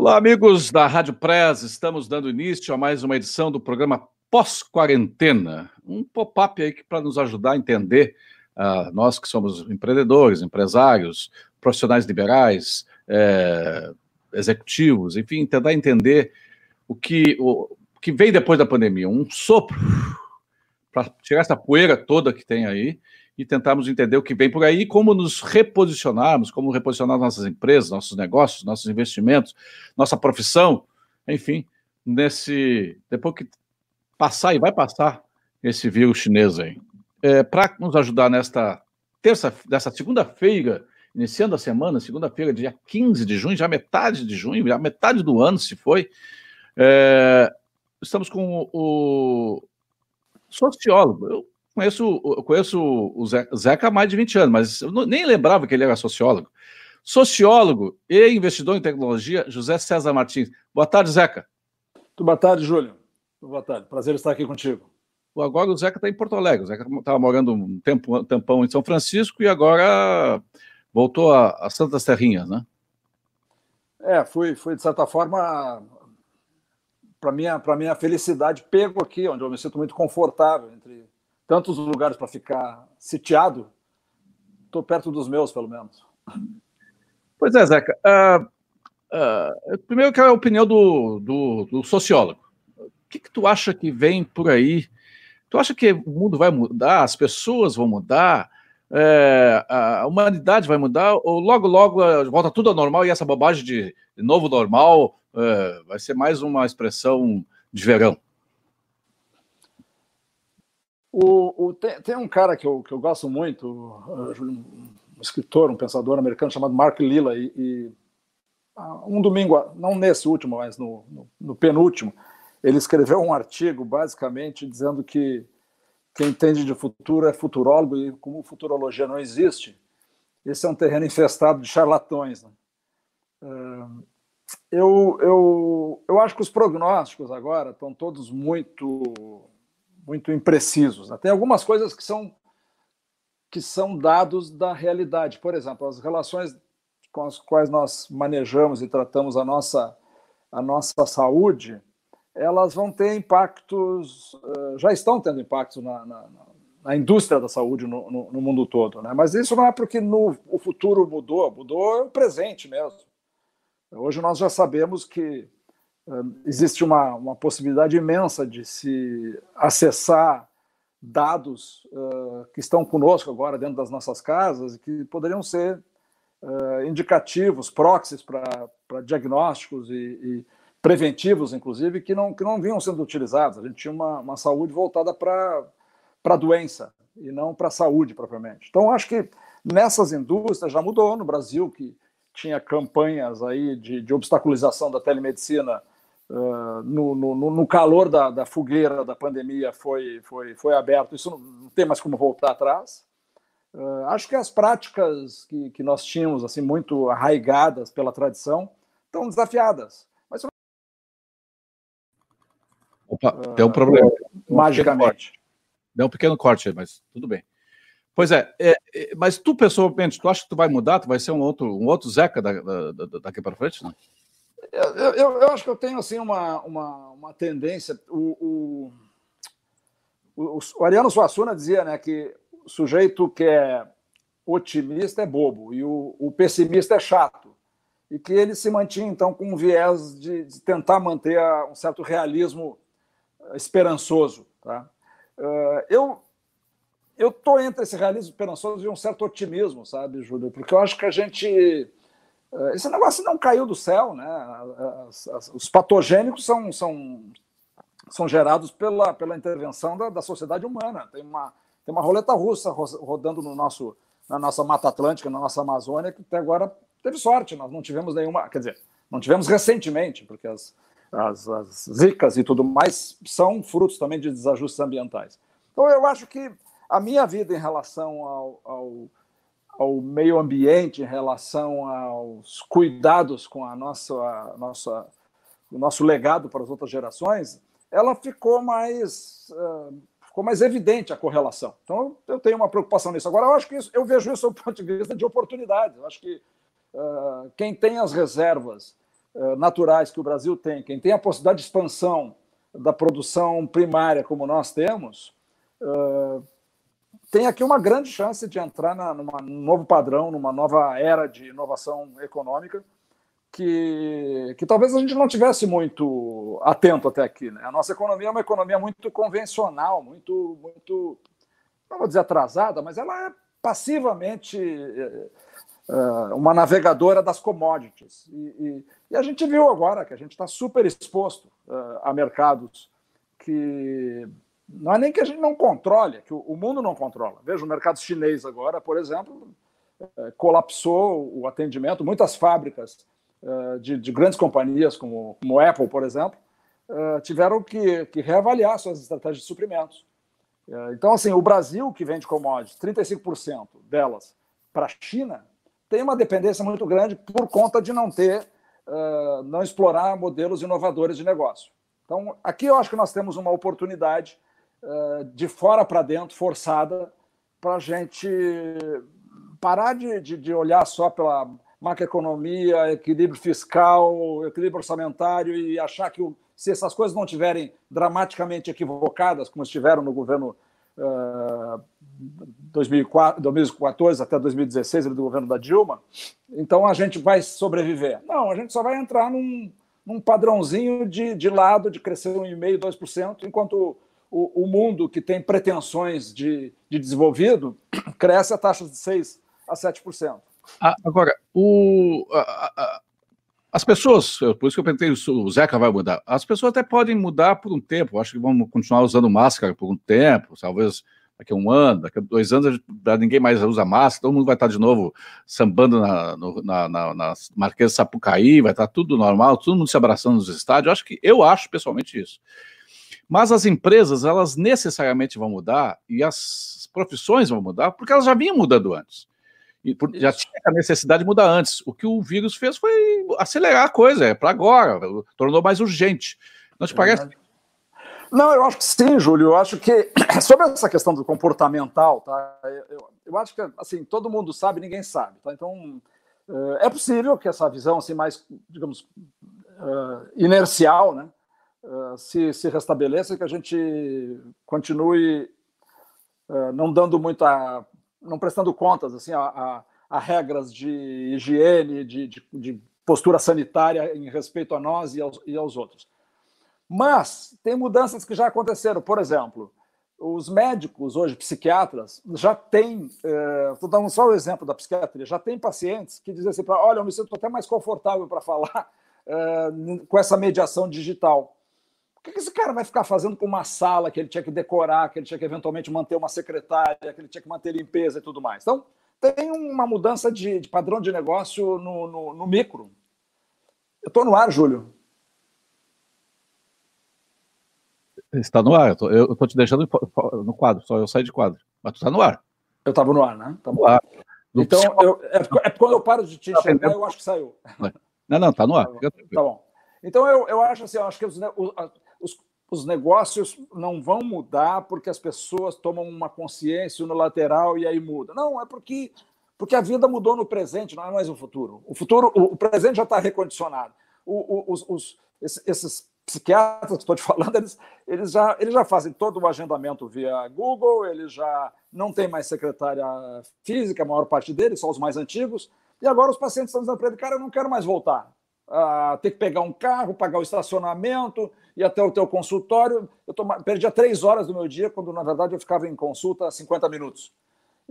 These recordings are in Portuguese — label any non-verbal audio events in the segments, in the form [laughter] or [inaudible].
Olá, amigos da Rádio Press. Estamos dando início a mais uma edição do programa Pós-Quarentena. Um pop-up aí para nos ajudar a entender, uh, nós que somos empreendedores, empresários, profissionais liberais, é, executivos, enfim, tentar entender o que, o, o que vem depois da pandemia. Um sopro para tirar essa poeira toda que tem aí e tentarmos entender o que vem por aí como nos reposicionarmos, como reposicionar nossas empresas, nossos negócios, nossos investimentos, nossa profissão, enfim, nesse depois que passar e vai passar esse vírus chinês aí. É, Para nos ajudar nesta terça, dessa segunda-feira, iniciando a semana, segunda-feira, dia 15 de junho, já metade de junho, já metade do ano se foi, é, estamos com o, o sociólogo. Eu conheço, conheço o Zeca há mais de 20 anos, mas eu nem lembrava que ele era sociólogo. Sociólogo e investidor em tecnologia, José César Martins. Boa tarde, Zeca. Muito boa tarde, Júlio. Boa tarde, prazer estar aqui contigo. Agora o Zeca está em Porto Alegre. O Zeca estava morando um, tempo, um tempão em São Francisco e agora voltou a, a Santas Terrinhas, né? É, fui, fui de certa forma, para minha, para minha felicidade, pego aqui, onde eu me sinto muito confortável entre tantos lugares para ficar sitiado, estou perto dos meus, pelo menos. Pois é, Zeca. Uh, uh, primeiro, quero a opinião do, do, do sociólogo. O que, que, tu acha que vem por aí? Tu acha que o mundo vai mudar, as pessoas vão mudar, é, a humanidade vai mudar, ou logo, logo volta tudo ao normal e essa bobagem de novo normal é, vai ser mais uma expressão de verão? O, o, tem, tem, um cara que eu, que eu gosto muito, um, escritor, um pensador americano chamado Mark Lilla, e, e um domingo, não nesse último, mas no, no, no, penúltimo, ele escreveu um artigo basicamente dizendo que quem entende de futuro é futurólogo e como futurologia não existe, esse é um terreno infestado de charlatões. Né? Eu, eu, eu acho que os prognósticos agora estão todos muito muito imprecisos. Né? Tem algumas coisas que são que são dados da realidade. Por exemplo, as relações com as quais nós manejamos e tratamos a nossa a nossa saúde, elas vão ter impactos, eh, já estão tendo impactos na, na, na indústria da saúde no, no, no, mundo todo. Né? Mas isso não é porque no, o futuro mudou, mudou o presente mesmo. Hoje nós já sabemos que existe uma, uma possibilidade imensa de se acessar dados uh, que estão conosco agora dentro das nossas casas e que poderiam ser uh, indicativos, proxies para diagnósticos e, e, preventivos, inclusive, que não, que não vinham sendo utilizados. A gente tinha uma, uma saúde voltada para a doença e não para a saúde propriamente. Então, acho que nessas indústrias já mudou no Brasil, que tinha campanhas aí de, de obstaculização da telemedicina Uh, no, no, no, calor da, da, fogueira da pandemia foi, foi, foi aberto. Isso não, tem mais como voltar atrás. Uh, acho que as práticas que, que nós tínhamos assim muito arraigadas pela tradição estão desafiadas. Mas Opa, uh, tem um problema. magicamente. Um deu um pequeno corte mas tudo bem. Pois é, é, é, mas tu pessoalmente, tu acha que tu vai mudar? Tu vai ser um outro, um outro Zeca da, da, da, daqui para frente? Não? Eu, eu, eu, acho que eu tenho assim uma, uma, uma tendência. O, o, o, o Ariano Suassuna dizia né, que o sujeito que é otimista é bobo e o, o pessimista é chato. E que ele se mantinha, então, com um viés de, de tentar manter um certo realismo esperançoso. Tá? Uh, eu eu estou entre esse realismo esperançoso e um certo otimismo, sabe, Júlio? Porque eu acho que a gente eh, esse negócio não caiu do céu, né? Os patogênicos são, são, são gerados pela, pela intervenção da, da sociedade humana. Tem uma, tem uma roleta russa rodando no nosso, na nossa Mata Atlântica, na nossa Amazônia, que até agora teve sorte. Nós não tivemos nenhuma. Quer dizer, não tivemos recentemente, porque as, as, as zicas e tudo mais são frutos também de desajustes ambientais. Então, eu acho que a minha vida em relação ao, ao ao meio ambiente, em relação aos cuidados com a nossa, nossa, o nosso legado para as outras gerações, ela ficou mais, ficou mais evidente a correlação. Então, eu tenho uma preocupação nisso. Agora, eu acho que isso, eu vejo isso do ponto de vista de oportunidade. Eu acho que quem tem as reservas naturais que o Brasil tem, quem tem a possibilidade de expansão da produção primária como nós temos, tem aqui uma grande chance de entrar na, num novo padrão, numa nova era de inovação econômica, que, que talvez a gente não tivesse muito atento até aqui. Né? A nossa economia é uma economia muito convencional, muito, muito, não vou dizer atrasada, mas ela é passivamente uh, uma navegadora das commodities. E, e, e, a gente viu agora que a gente está super exposto uh, a mercados que não é nem que a gente não controle, é que o, mundo não controla. Veja o mercado chinês agora, por exemplo, uh, colapsou o atendimento, muitas fábricas eh, de, de, grandes companhias como, como Apple, por exemplo, uh, tiveram que, que, reavaliar suas estratégias de suprimentos. Então, assim, o Brasil, que vende commodities, 35% delas para a China, tem uma dependência muito grande por conta de não ter, não explorar modelos inovadores de negócio. Então, aqui eu acho que nós temos uma oportunidade de fora para dentro, forçada, para a gente parar de, de, de olhar só pela macroeconomia, equilíbrio fiscal, equilíbrio orçamentário e achar que se essas coisas não estiverem dramaticamente equivocadas, como estiveram no governo uh, 2004, 2014 até 2016, do governo da Dilma, então a gente vai sobreviver. Não, a gente só vai entrar num, num padrãozinho de, de lado, de crescer 1,5%, 2%, enquanto o, o mundo que tem pretensões de, de desenvolvido [clears throat] cresce a taxas de 6% a 7%. Ah, agora, o, a, a, as pessoas, por isso que eu perguntei o Zeca vai mudar, as pessoas até podem mudar por um tempo, acho que vão continuar usando máscara por um tempo, talvez daqui a um ano, daqui a dois anos, ninguém mais usa máscara, todo mundo vai estar de novo sambando na, no, na, na, na Marquesa Sapucaí, vai estar tudo normal, todo mundo se abraçando nos estádios, acho que, eu acho pessoalmente isso. Mas as empresas, elas necessariamente vão mudar e as profissões vão mudar, porque elas já vinham mudando antes. E por, já tinha a necessidade de mudar antes. O que o vírus fez foi acelerar a coisa, é para agora, tornou mais urgente. Não te parece? Não, eu acho que sim, Júlio. Eu acho que [clears throat] sobre essa questão do comportamental, tá? Eu, eu acho que assim todo mundo sabe, ninguém sabe, tá? Então é possível que essa visão assim mais, digamos, inercial, né, se, se restabeleça, que a gente continue não dando muita não prestando contas assim a, a, a regras de higiene, de, de, de, postura sanitária em respeito a nós e aos, e aos outros. Mas tem mudanças que já aconteceram. Por exemplo, os médicos hoje, psiquiatras, já têm, estou é, dando só o exemplo da psiquiatria, já tem pacientes que dizem assim, olha, eu me sinto até mais confortável para falar com essa mediação digital. O que esse cara vai ficar fazendo com uma sala que ele tinha que decorar, que ele tinha que eventualmente manter uma secretária, que ele tinha que manter limpeza e tudo mais? Então, tem uma mudança de, de padrão de negócio no, no, no micro. Eu estou no ar, Júlio. Está no ar, eu estou te deixando no quadro, só eu saí de quadro. Mas tu está no ar. Eu estava no ar, né? Tá no ar. Então, eu, é, é, quando eu paro de te tá enxergar, eu acho que saiu. Não, não, está no ar. Tá bom. Tá bom. Então, eu, eu acho assim, eu acho que os, os, os negócios não vão mudar porque as pessoas tomam uma consciência unilateral e aí muda. Não, é porque, porque a vida mudou no presente, não é mais o futuro. O futuro, o, presente já está recondicionado. O, o, os, os, esses psiquiatras que estou te falando, eles, eles, já, eles já fazem todo o agendamento via Google, eles já não têm mais secretária física, a maior parte deles, só os mais antigos, e agora os pacientes estão dizendo para ele, cara, eu não quero mais voltar a ter que pegar um carro, pagar o estacionamento, ir até o teu consultório. Eu tom... perdia três horas do meu dia, quando na verdade eu ficava em consulta 50 minutos.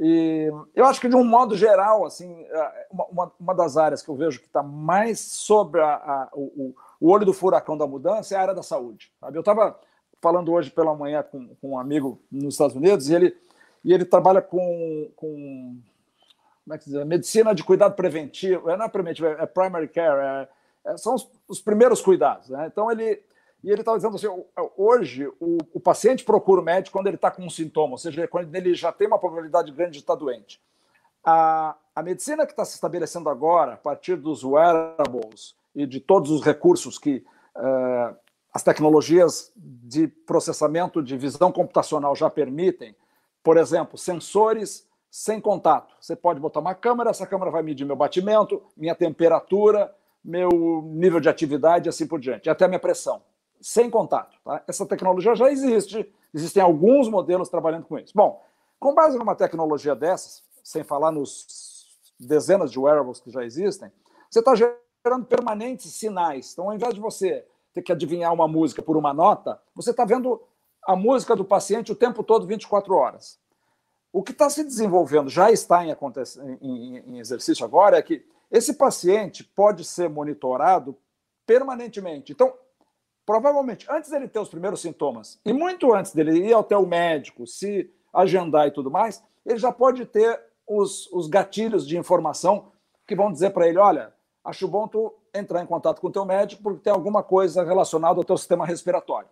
E eu acho que, de um modo geral, assim, é, uma, uma das áreas que eu vejo que está mais sobre a, a, o, o, olho do furacão da mudança é a área da saúde. Sabe? Eu estava falando hoje pela manhã com, com, um amigo nos Estados Unidos e ele, e ele trabalha com, com como é que diz? medicina de cuidado preventivo, é, não é preventivo, é, é primary care, é, são os, os, primeiros cuidados. Né? Então, ele. E ele estava dizendo assim: hoje o, o, paciente procura o médico quando ele está com um sintoma, ou seja, quando ele já tem uma probabilidade grande de estar doente. A, a medicina que está se estabelecendo agora, a partir dos wearables e de todos os recursos que uh, as tecnologias de processamento de visão computacional já permitem, por exemplo, sensores sem contato. Você pode botar uma câmera, essa câmera vai medir meu batimento, minha temperatura, meu nível de atividade e assim por diante, até a minha pressão, sem contato. Tá? Essa tecnologia já existe, existem alguns modelos trabalhando com isso. Bom, com base numa tecnologia dessas, sem falar nos dezenas de wearables que já existem, você está gerando permanentes sinais. Então, ao invés de você ter que adivinhar uma música por uma nota, você está vendo a música do paciente o tempo todo, 24 horas. O que está se desenvolvendo, já está em, em, em exercício agora, é que esse paciente pode ser monitorado permanentemente. Então, provavelmente, antes dele ter os primeiros sintomas, e muito antes dele ir até o médico, se agendar e tudo mais, ele já pode ter os, os gatilhos de informação que vão dizer para ele: olha, acho bom tu entrar em contato com o teu médico porque tem alguma coisa relacionada ao teu sistema respiratório.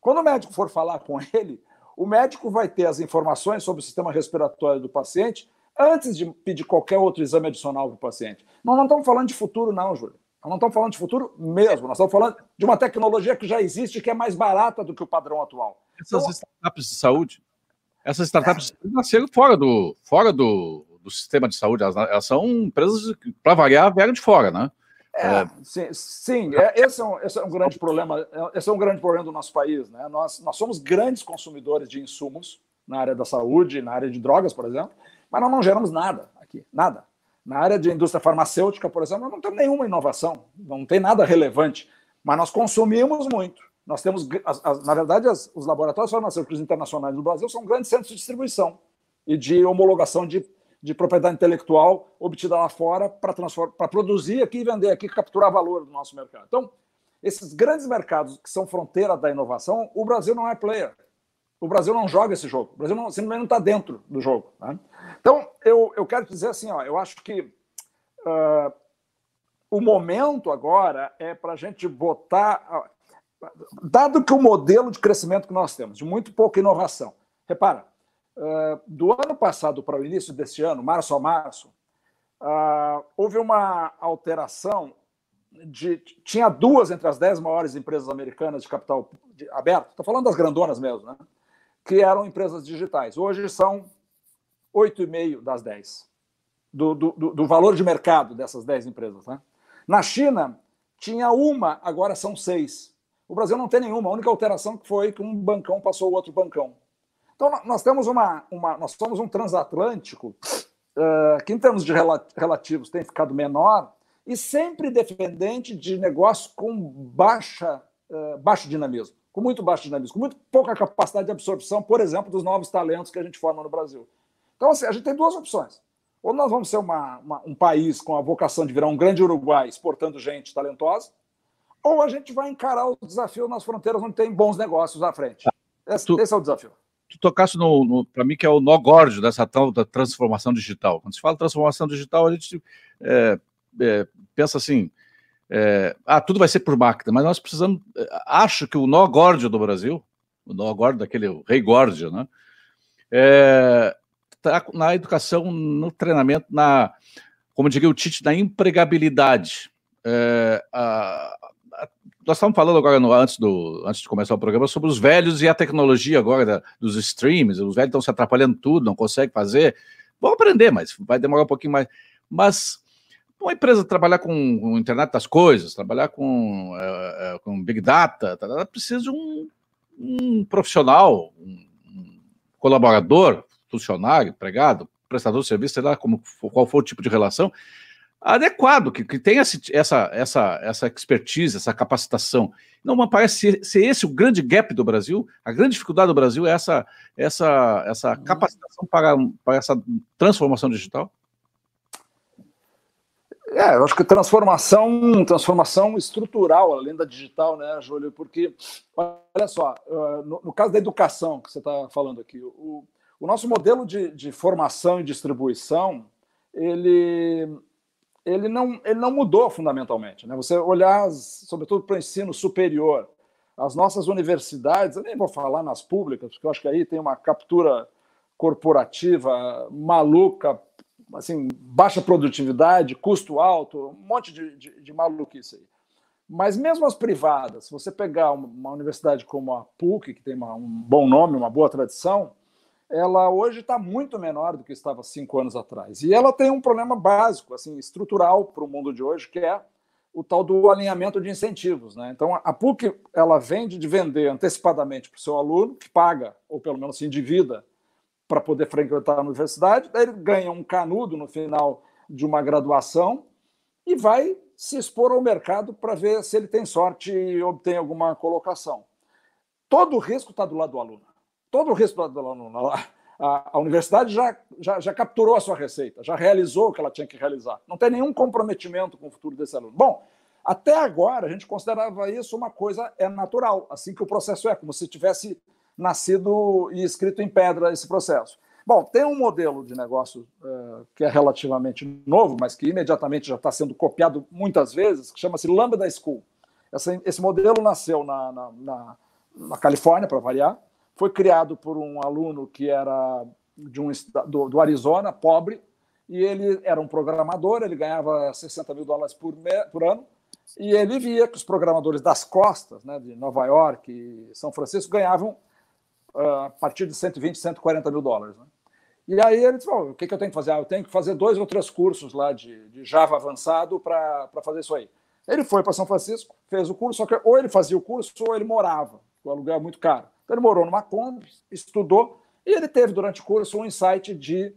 Quando o médico for falar com ele, o médico vai ter as informações sobre o sistema respiratório do paciente antes de pedir qualquer outro exame adicional para o paciente. Nós não estamos falando de futuro, não, Júlio. Nós não estamos falando de futuro mesmo. Nós estamos falando de uma tecnologia que já existe que é mais barata do que o padrão atual. Essas então, startups de saúde, essas startups é. nasceram fora do, fora do, do sistema de saúde. Elas, elas são empresas, para variar, vieram de fora, né? É, é. sim, sim é, esse, é um, esse é um grande problema. É, esse é um grande problema do nosso país. Né? Nós, nós somos grandes consumidores de insumos na área da saúde, na área de drogas, por exemplo, mas nós não geramos nada aqui, nada. Na área de indústria farmacêutica, por exemplo, nós não temos nenhuma inovação, não tem nada relevante, mas nós consumimos muito. Nós temos, as, as, na verdade, as, os laboratórios farmacêuticos internacionais do Brasil são grandes centros de distribuição e de homologação de, de propriedade intelectual obtida lá fora para produzir aqui e vender aqui, capturar valor do nosso mercado. Então, esses grandes mercados que são fronteira da inovação, o Brasil não é player. O Brasil não joga esse jogo. O Brasil não, simplesmente não está dentro do jogo. Né? Então, eu, eu quero dizer assim, ó, eu acho que uh, o momento agora é para a gente botar. Uh, dado que o modelo de crescimento que nós temos, de muito pouca inovação, repara, uh, do ano passado para o início deste ano, março a março, houve uma alteração de, tinha duas entre as dez maiores empresas americanas de capital aberto, estou falando das grandonas mesmo, né? Que eram empresas digitais. Hoje são 8,5 das 10, do, do, do, valor de mercado dessas 10 empresas. Né? Na China, tinha uma, agora são seis. O Brasil não tem nenhuma, a única alteração foi que um bancão passou o outro bancão. Então, nós temos uma. uma nós somos um transatlântico uh, que, em termos de relativos, tem ficado menor e sempre dependente de negócios com baixa, uh, baixo dinamismo, com muito baixo dinamismo, com muito pouca capacidade de absorção, por exemplo, dos novos talentos que a gente forma no Brasil. Então, assim, a gente tem duas opções. Ou nós vamos ser uma, uma, um país com a vocação de virar um grande Uruguai exportando gente talentosa, ou a gente vai encarar o desafio nas fronteiras onde tem bons negócios à frente. Esse, tu, esse é o desafio. Tu tocasse no, no para mim, que é o nó górdio dessa tal da transformação digital. Quando se fala transformação digital, a gente é, é, pensa assim, é, ah, tudo vai ser por máquina, mas nós precisamos, é, acho que o nó górdio do Brasil, o nó górdio daquele rei górdio, né, é, tá na educação, no treinamento, na, como diria o Tite, na empregabilidade. É, a, a, nós estávamos falando agora, no, antes, do, antes de começar o programa, sobre os velhos e a tecnologia agora da, dos streams. Os velhos estão se atrapalhando tudo, não conseguem fazer. Vão aprender, mas vai demorar um pouquinho mais. Mas uma empresa trabalhar com, com internet das coisas, trabalhar com, é, com big data, tá, ela precisa de um, um profissional, um, um colaborador funcionário, empregado, prestador de serviço, sei lá como, qual for o tipo de relação, adequado, que, que tenha essa, essa, essa expertise, essa capacitação. Não parece ser, ser, esse o grande gap do Brasil, a grande dificuldade do Brasil é essa, essa, essa uhum. capacitação para, para essa transformação digital? É, eu acho que transformação, transformação estrutural, além da digital, né, Júlio? Porque, olha só, no, no caso da educação que você está falando aqui, o, o nosso modelo de, de formação e distribuição, ele, ele, não, ele não mudou fundamentalmente. Né? Você olhar, sobretudo para o ensino superior, as nossas universidades, eu nem vou falar nas públicas, porque eu acho que aí tem uma captura corporativa maluca, assim, baixa produtividade, custo alto, um monte de, de, de maluquice aí. Mas mesmo as privadas, se você pegar uma universidade como a PUC, que tem uma, um bom nome, uma boa tradição, ela hoje está muito menor do que estava cinco anos atrás. E ela tem um problema básico, assim, estrutural para o mundo de hoje, que é o tal do alinhamento de incentivos. Né? Então, a PUC ela vende de vender antecipadamente para o seu aluno, que paga, ou pelo menos se endivida, para poder frequentar a universidade, daí ele ganha um canudo no final de uma graduação e vai se expor ao mercado para ver se ele tem sorte e obtém alguma colocação. Todo o risco está do lado do aluno. Todo o risco está do lado do aluno. A, a universidade já, já, já capturou a sua receita, já realizou o que ela tinha que realizar. Não tem nenhum comprometimento com o futuro desse aluno. Bom, até agora a gente considerava isso uma coisa é natural, assim que o processo é, como se tivesse nascido e escrito em pedra esse processo. Bom, tem um modelo de negócio uh, que é relativamente novo, mas que imediatamente já está sendo copiado muitas vezes, que chama-se Lambda School. Essa, esse modelo nasceu na, na, na, na Califórnia, para variar, foi criado por um aluno que era de um, do, do, Arizona, pobre, e ele era um programador, ele ganhava 60 mil dólares por, me, por ano, e ele via que os programadores das costas, né, de Nova York e São Francisco, ganhavam a partir de 120, 140 mil dólares. Né? E aí ele disse: o que, que eu tenho que fazer? Ah, eu tenho que fazer dois ou três cursos lá de, de Java avançado para fazer isso aí. Ele foi para São Francisco, fez o curso, só que ou ele fazia o curso ou ele morava, o aluguel é muito caro. Então ele morou numa Kombi, estudou, e ele teve durante o curso um insight de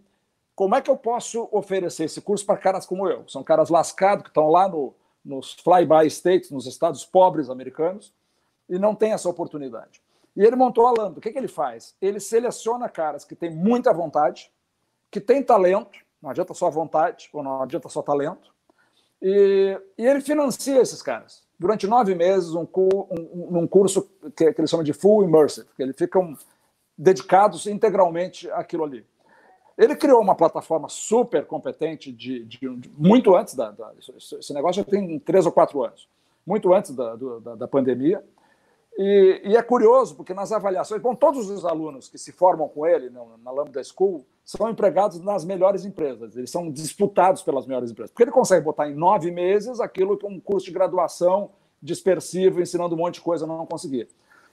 como é que eu posso oferecer esse curso para caras como eu. São caras lascados que estão lá no, nos fly-by states, nos estados pobres americanos, e não tem essa oportunidade. E ele montou a Lambda. O que, que ele faz? Ele seleciona caras que têm muita vontade, que têm talento, não adianta só vontade, ou não adianta só talento, e, e ele financia esses caras durante nove meses um, um, um curso que, que eles chamam de full immersive, que eles ficam dedicados integralmente àquilo ali. Ele criou uma plataforma super competente de, de, de muito antes da, da, esse negócio já tem três ou quatro anos, muito antes da, da, da pandemia. E, e, é curioso porque nas avaliações, bom, todos os alunos que se formam com ele na, na Lambda School são empregados nas melhores empresas, eles são disputados pelas melhores empresas, porque ele consegue botar em nove meses aquilo que um curso de graduação dispersivo, ensinando um monte de coisa, não conseguia.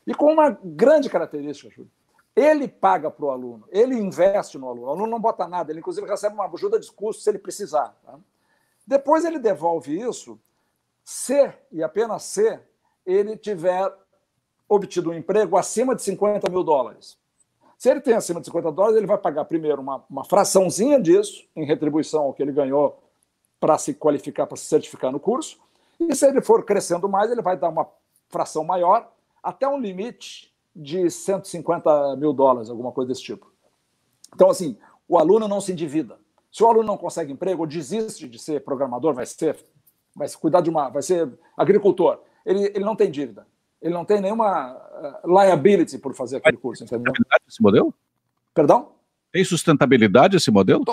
E com uma grande característica, Júlio, ele paga para o aluno, ele investe no aluno, o aluno não bota nada, ele inclusive recebe uma ajuda de custo se ele precisar. Tá? Depois ele devolve isso se, e apenas se, ele tiver obtido um emprego acima de 50 mil dólares. Se ele tem acima de 50 dólares, ele vai pagar primeiro uma, uma fraçãozinha disso, em retribuição ao que ele ganhou para se qualificar, para se certificar no curso. E se ele for crescendo mais, ele vai dar uma fração maior, até um limite de 150 mil dólares, alguma coisa desse tipo. Então, assim, o aluno não se endivida. Se o aluno não consegue emprego, ou desiste de ser programador, vai ser, vai cuidar de uma, vai ser agricultor, ele, ele não tem dívida ele não tem nenhuma uh, liability por fazer aquele curso. Entendeu? esse modelo? Perdão? Tem sustentabilidade esse modelo?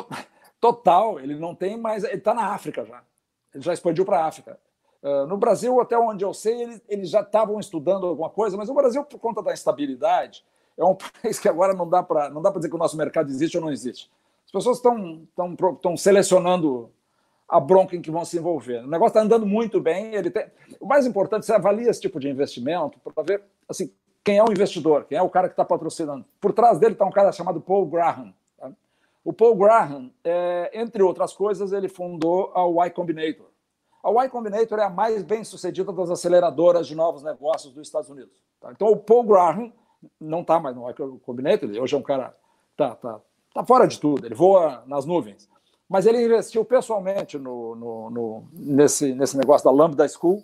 Total, ele não tem mais. Ele está na África já. Ele já expandiu para a África. Uh, no Brasil, até onde eu sei, eles, eles já estavam estudando alguma coisa, mas o Brasil, por conta da instabilidade, é um [laughs] país que agora não dá para dizer que o nosso mercado existe ou não existe. As pessoas estão selecionando a bronca em que vão se envolver. O negócio está andando muito bem. Ele tem... O mais importante, você avalia esse tipo de investimento para ver assim, quem é o investidor, quem é o cara que está patrocinando. Por trás dele está um cara chamado Paul Graham. Tá? O Paul Graham, é, entre outras coisas, ele fundou a Y Combinator. A Y Combinator é a mais bem sucedida das aceleradoras de novos negócios dos Estados Unidos. Tá? Então, o Paul Graham não está mais no Y Combinator, hoje é um cara tá, tá, tá fora de tudo, ele voa nas nuvens mas ele investiu pessoalmente no, no, no, nesse, nesse negócio da Lambda School.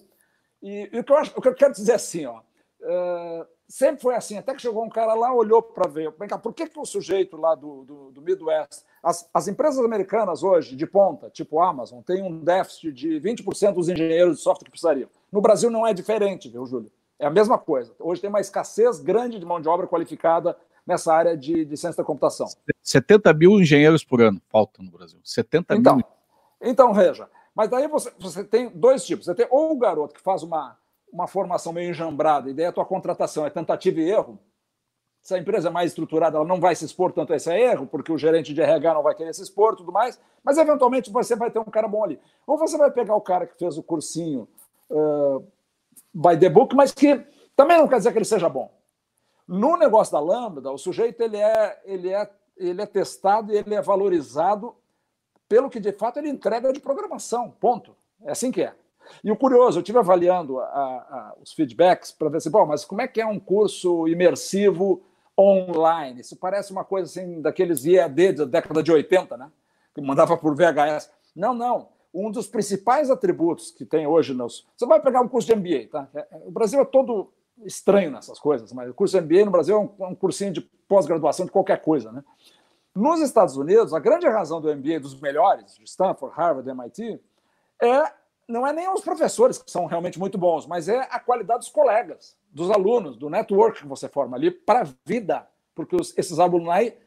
E, e o, que eu acho, o que eu quero dizer é assim, ó, uh, sempre foi assim, até que chegou um cara lá, olhou para ver, vem cá, por que, que o sujeito lá do, do, do Midwest, as, as, empresas americanas hoje, de ponta, tipo Amazon, tem um déficit de 20% dos engenheiros de software que precisariam. No Brasil não é diferente, viu, Júlio? É a mesma coisa. Hoje tem uma escassez grande de mão de obra qualificada nessa área de, de ciência da computação. 70 mil engenheiros por ano faltam no Brasil. 70 então, mil. Então, veja, mas daí você, você tem dois tipos. Você tem ou o garoto que faz uma, uma formação meio enjambrada, e daí a tua contratação é tentativa e erro. Se a empresa é mais estruturada, ela não vai se expor tanto a esse erro, porque o gerente de RH não vai querer se expor tudo mais, mas eventualmente você vai ter um cara bom ali. Ou você vai pegar o cara que fez o cursinho uh, by the book, mas que também não quer dizer que ele seja bom. No negócio da Lambda, o sujeito ele é, ele é, ele é testado e ele é valorizado pelo que de fato ele entrega de programação. Ponto. É assim que é. E o curioso, eu estive avaliando a, a, os feedbacks para ver se, bom, mas como é que é um curso imersivo online? Isso parece uma coisa assim daqueles IED da década de 80, né? Que mandava por VHS. Não, não. Um dos principais atributos que tem hoje nos. Você vai pegar um curso de MBA, tá? É, é, o Brasil é todo estranho nessas coisas, mas o curso MBA no Brasil é um, um cursinho de pós-graduação de qualquer coisa, né? Nos Estados Unidos, a grande razão do MBA dos melhores, de Stanford, Harvard, MIT, é não é nem os professores que são realmente muito bons, mas é a qualidade dos colegas, dos alunos, do network que você forma ali para a vida, porque os, esses alunos aí,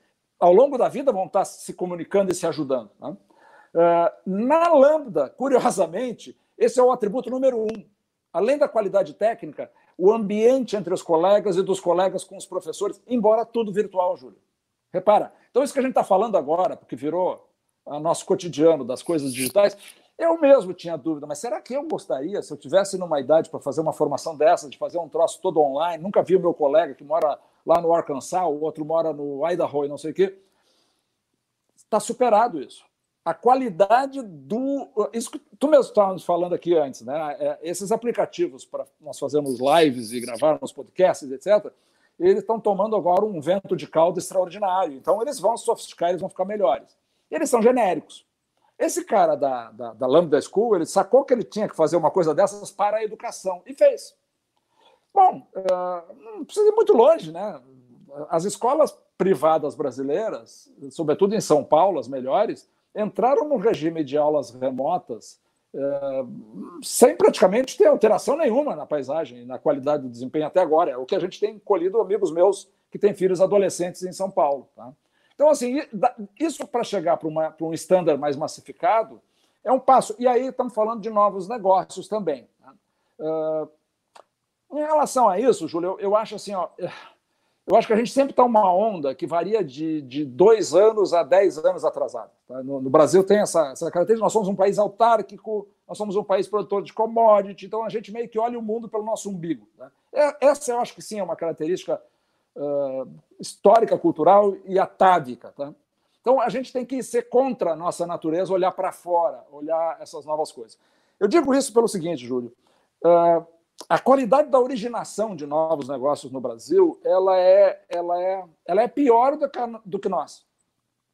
ao longo da vida, vão estar se comunicando e se ajudando. Né? Uh, na Lambda, curiosamente, esse é o atributo número um. Além da qualidade técnica, o ambiente entre os colegas e dos colegas com os professores, embora tudo virtual, Júlio. Repara, então isso que a gente está falando agora, porque virou o nosso cotidiano das coisas digitais, eu mesmo tinha dúvida, mas será que eu gostaria, se eu tivesse numa idade para fazer uma formação dessa, de fazer um troço todo online? Nunca vi o meu colega que mora lá no Arkansas, o outro mora no Idaho e não sei o quê. Está superado isso. A qualidade do. Isso que tu mesmo estava falando aqui antes, né? É, esses aplicativos para nós fazermos lives e gravarmos podcasts, etc., eles estão tomando agora um vento de caldo extraordinário. Então, eles vão sofisticar, eles vão ficar melhores. Eles são genéricos. Esse cara da, da, da Lambda School, ele sacou que ele tinha que fazer uma coisa dessas para a educação e fez. Bom, uh, não precisa ir muito longe, né? As escolas privadas brasileiras, sobretudo em São Paulo, as melhores, entraram no regime de aulas remotas uh, sem praticamente ter alteração nenhuma na paisagem, na qualidade do desempenho até agora. É o que a gente tem colhido amigos meus que têm filhos adolescentes em São Paulo. Tá? Então, assim, isso para chegar para um estándar mais massificado é um passo. E aí estamos falando de novos negócios também. Né? Uh, em relação a isso, Júlio, eu, eu, acho assim, ó, eu acho que a gente sempre está uma onda que varia de, de dois anos a dez anos atrasado. Tá? No, no, Brasil tem essa, essa característica, nós somos um país autárquico, nós somos um país produtor de commodity, então a gente meio que olha o mundo pelo nosso umbigo. Né? Essa eu acho que sim é uma característica uh, histórica, cultural e atávica. Tá? Então, a gente tem que ser contra a nossa natureza, olhar para fora, olhar essas novas coisas. Eu digo isso pelo seguinte, Júlio. Uh, a qualidade da originação de novos negócios no Brasil ela é, ela é, ela é pior do que, do que nós.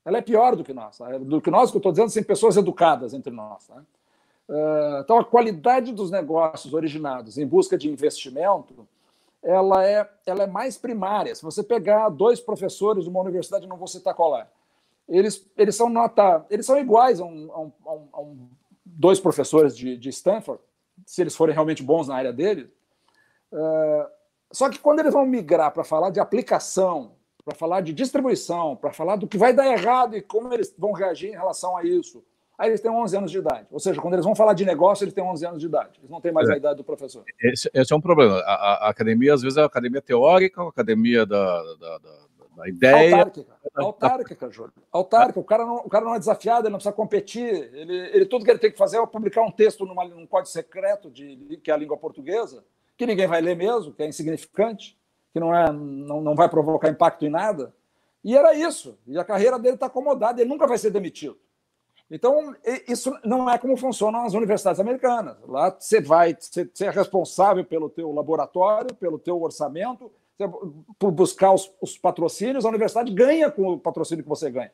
Ela é pior do que nós. Tá? Do que nós, que eu estou dizendo, sem pessoas educadas entre nós. Uh, então, a qualidade dos negócios originados em busca de investimento ela é, ela é mais primária. Se você pegar dois professores de uma universidade, não vou citar qual é, eles, eles são nota, eles são iguais a, um, a, um, a um, dois professores de, de Stanford, se eles forem realmente bons na área deles. Uh, só que quando eles vão migrar para falar de aplicação, para falar de distribuição, para falar do que vai dar errado e como eles vão reagir em relação a isso, aí eles têm 11 anos de idade. Ou seja, quando eles vão falar de negócio, eles têm 11 anos de idade. Eles não têm mais é. a idade do professor. Esse, esse é um problema. A, a, academia, às vezes, é a academia teórica, a academia da, da, da, da ideia. Autárquica, autárquica, Júlio. Autárquica. O cara, não, o cara não é desafiado, ele não precisa competir. Ele, ele, tudo que ele tem que fazer é publicar um texto numa, num código secreto, de, que é a língua portuguesa, que ninguém vai ler mesmo, que é insignificante, que não, é, não, não vai provocar impacto em nada. E era isso. E a carreira dele está acomodada, ele nunca vai ser demitido. Então, isso não é como funcionam as universidades americanas. Lá você vai ser é responsável pelo teu laboratório, pelo teu orçamento, por buscar os, os, patrocínios, a universidade ganha com o patrocínio que você ganha.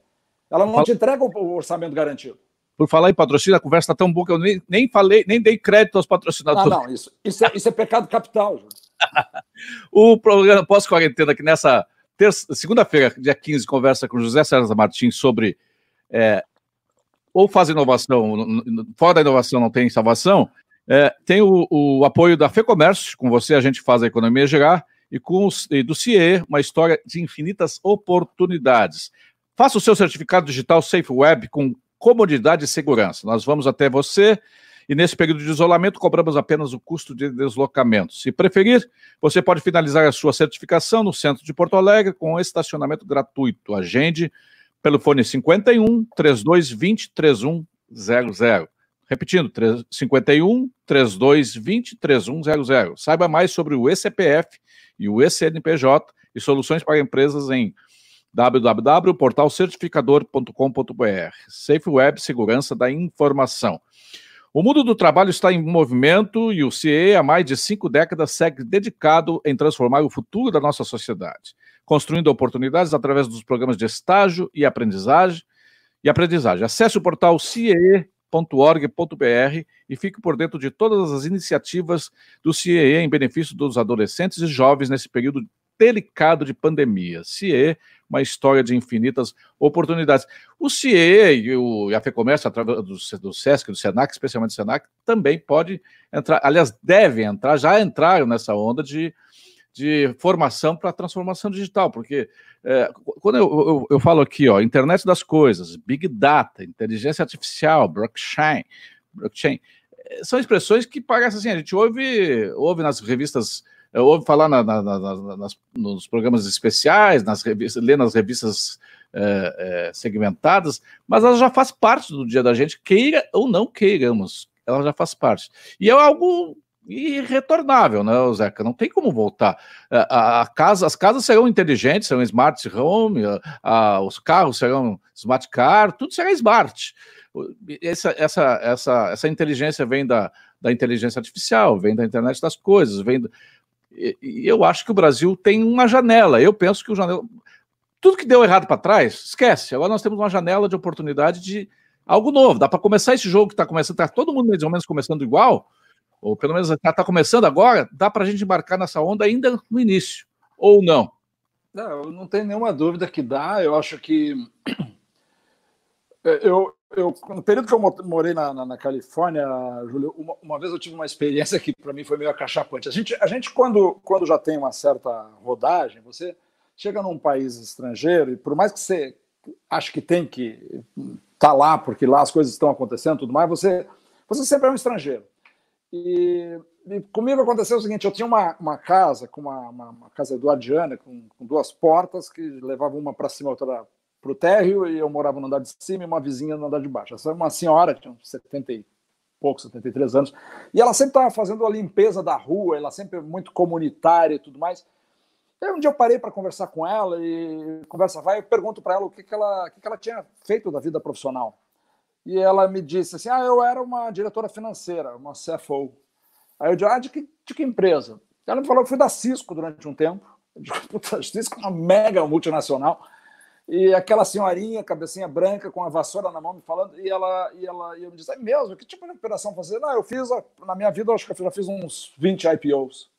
Ela não te entrega o orçamento garantido. Por falar em patrocínio, a conversa está tão boa que eu nem, nem falei, nem dei crédito aos patrocinadores. Ah, não, isso, isso, é, isso é pecado capital. [laughs] o programa pós-quarentena, que nessa segunda-feira, dia 15, conversa com José César Martins sobre é, ou faz inovação, fora da inovação não tem salvação, é, tem o, o, apoio da FEComércio, com você a gente faz a economia gerar, e, com e do CIE, uma história de infinitas oportunidades. Faça o seu certificado digital Safe Web com comodidade e segurança. Nós vamos até você e nesse período de isolamento cobramos apenas o custo de deslocamento. Se preferir, você pode finalizar a sua certificação no centro de Porto Alegre com estacionamento gratuito. Agende pelo fone 51 3220 3100. Repetindo, 51 3220 3100. Saiba mais sobre o ECPF e o ECNPJ e soluções para empresas em www.portalcertificador.com.br. Safe Web, segurança da informação. O mundo do trabalho está em movimento e o CIE, há mais de cinco décadas, segue dedicado em transformar o futuro da nossa sociedade, construindo oportunidades através dos programas de estágio e aprendizagem. E aprendizagem. Acesse o portal CIE .org.br e fique por dentro de todas as iniciativas do CIE em benefício dos adolescentes e jovens nesse período delicado de pandemia. CIE, uma história de infinitas oportunidades. O CIE e, o, e a FEComércio, através do, do SESC, do SENAC, especialmente do SENAC, também pode entrar, aliás, devem entrar, já entraram nessa onda de de formação para transformação digital, porque é, quando eu, eu, eu, falo aqui, ó, internet das coisas, big data, inteligência artificial, blockchain, blockchain, é, são expressões que parecem assim, a gente ouve, ouve nas revistas, é, ouve falar na, na, na, nas, nos programas especiais, nas revistas, lê nas revistas é, é, segmentadas, mas ela já faz parte do dia da gente, queira ou não queiramos, ela já faz parte. E é algo irretornável, né, Zeca? Não tem como voltar. A, a, casa, as casas serão inteligentes, serão smart home, a, os carros serão smart car, tudo será smart. Essa, essa, essa, essa inteligência vem da, da inteligência artificial, vem da internet das coisas, vem. Do... E, e eu acho que o Brasil tem uma janela. Eu penso que o janela. Tudo que deu errado para trás, esquece. Agora nós temos uma janela de oportunidade de algo novo. Dá para começar esse jogo que está começando, está todo mundo mais ou menos começando igual ou pelo menos está tá começando agora, dá para a gente embarcar nessa onda ainda no início, ou não? Não, não tenho nenhuma dúvida que dá. Eu acho que. [clears throat] Eu, eu, no período que eu morei na, na, na Califórnia, Júlio, uma, uma, vez eu tive uma experiência que para mim foi meio acachapante. A gente, a gente quando, quando já tem uma certa rodagem, você chega num país estrangeiro e por mais que você ache que tem que estar tá lá, porque lá as coisas estão acontecendo tudo mais, você, você sempre é um estrangeiro. E, e, comigo aconteceu o seguinte: eu tinha uma, uma casa, com uma, uma, uma casa eduardiana, com, com, duas portas que levavam uma para cima outra para o térreo, e eu morava no andar de cima e uma vizinha no andar de baixo. Essa é uma senhora, tinha uns 70 e poucos, 73 anos, e ela sempre estava fazendo a limpeza da rua, ela sempre muito comunitária e tudo mais. E um dia eu parei para conversar com ela e conversa vai, eu pergunto para ela o que, que, ela, o que, que ela tinha feito da vida profissional e ela me disse assim: Ah, eu era uma diretora financeira, uma CFO. Aí eu disse: Ah, de que, de que empresa? Ela me falou que fui da Cisco durante um tempo. Eu disse, [laughs] Puta, Cisco é uma mega multinacional. E aquela senhorinha, cabecinha branca, com a vassoura na mão, me falando, e ela, e ela e eu me disse: É mesmo? Que tipo de operação fazer? Não, eu fiz, na minha vida, acho que eu já fiz uns 20 IPOs.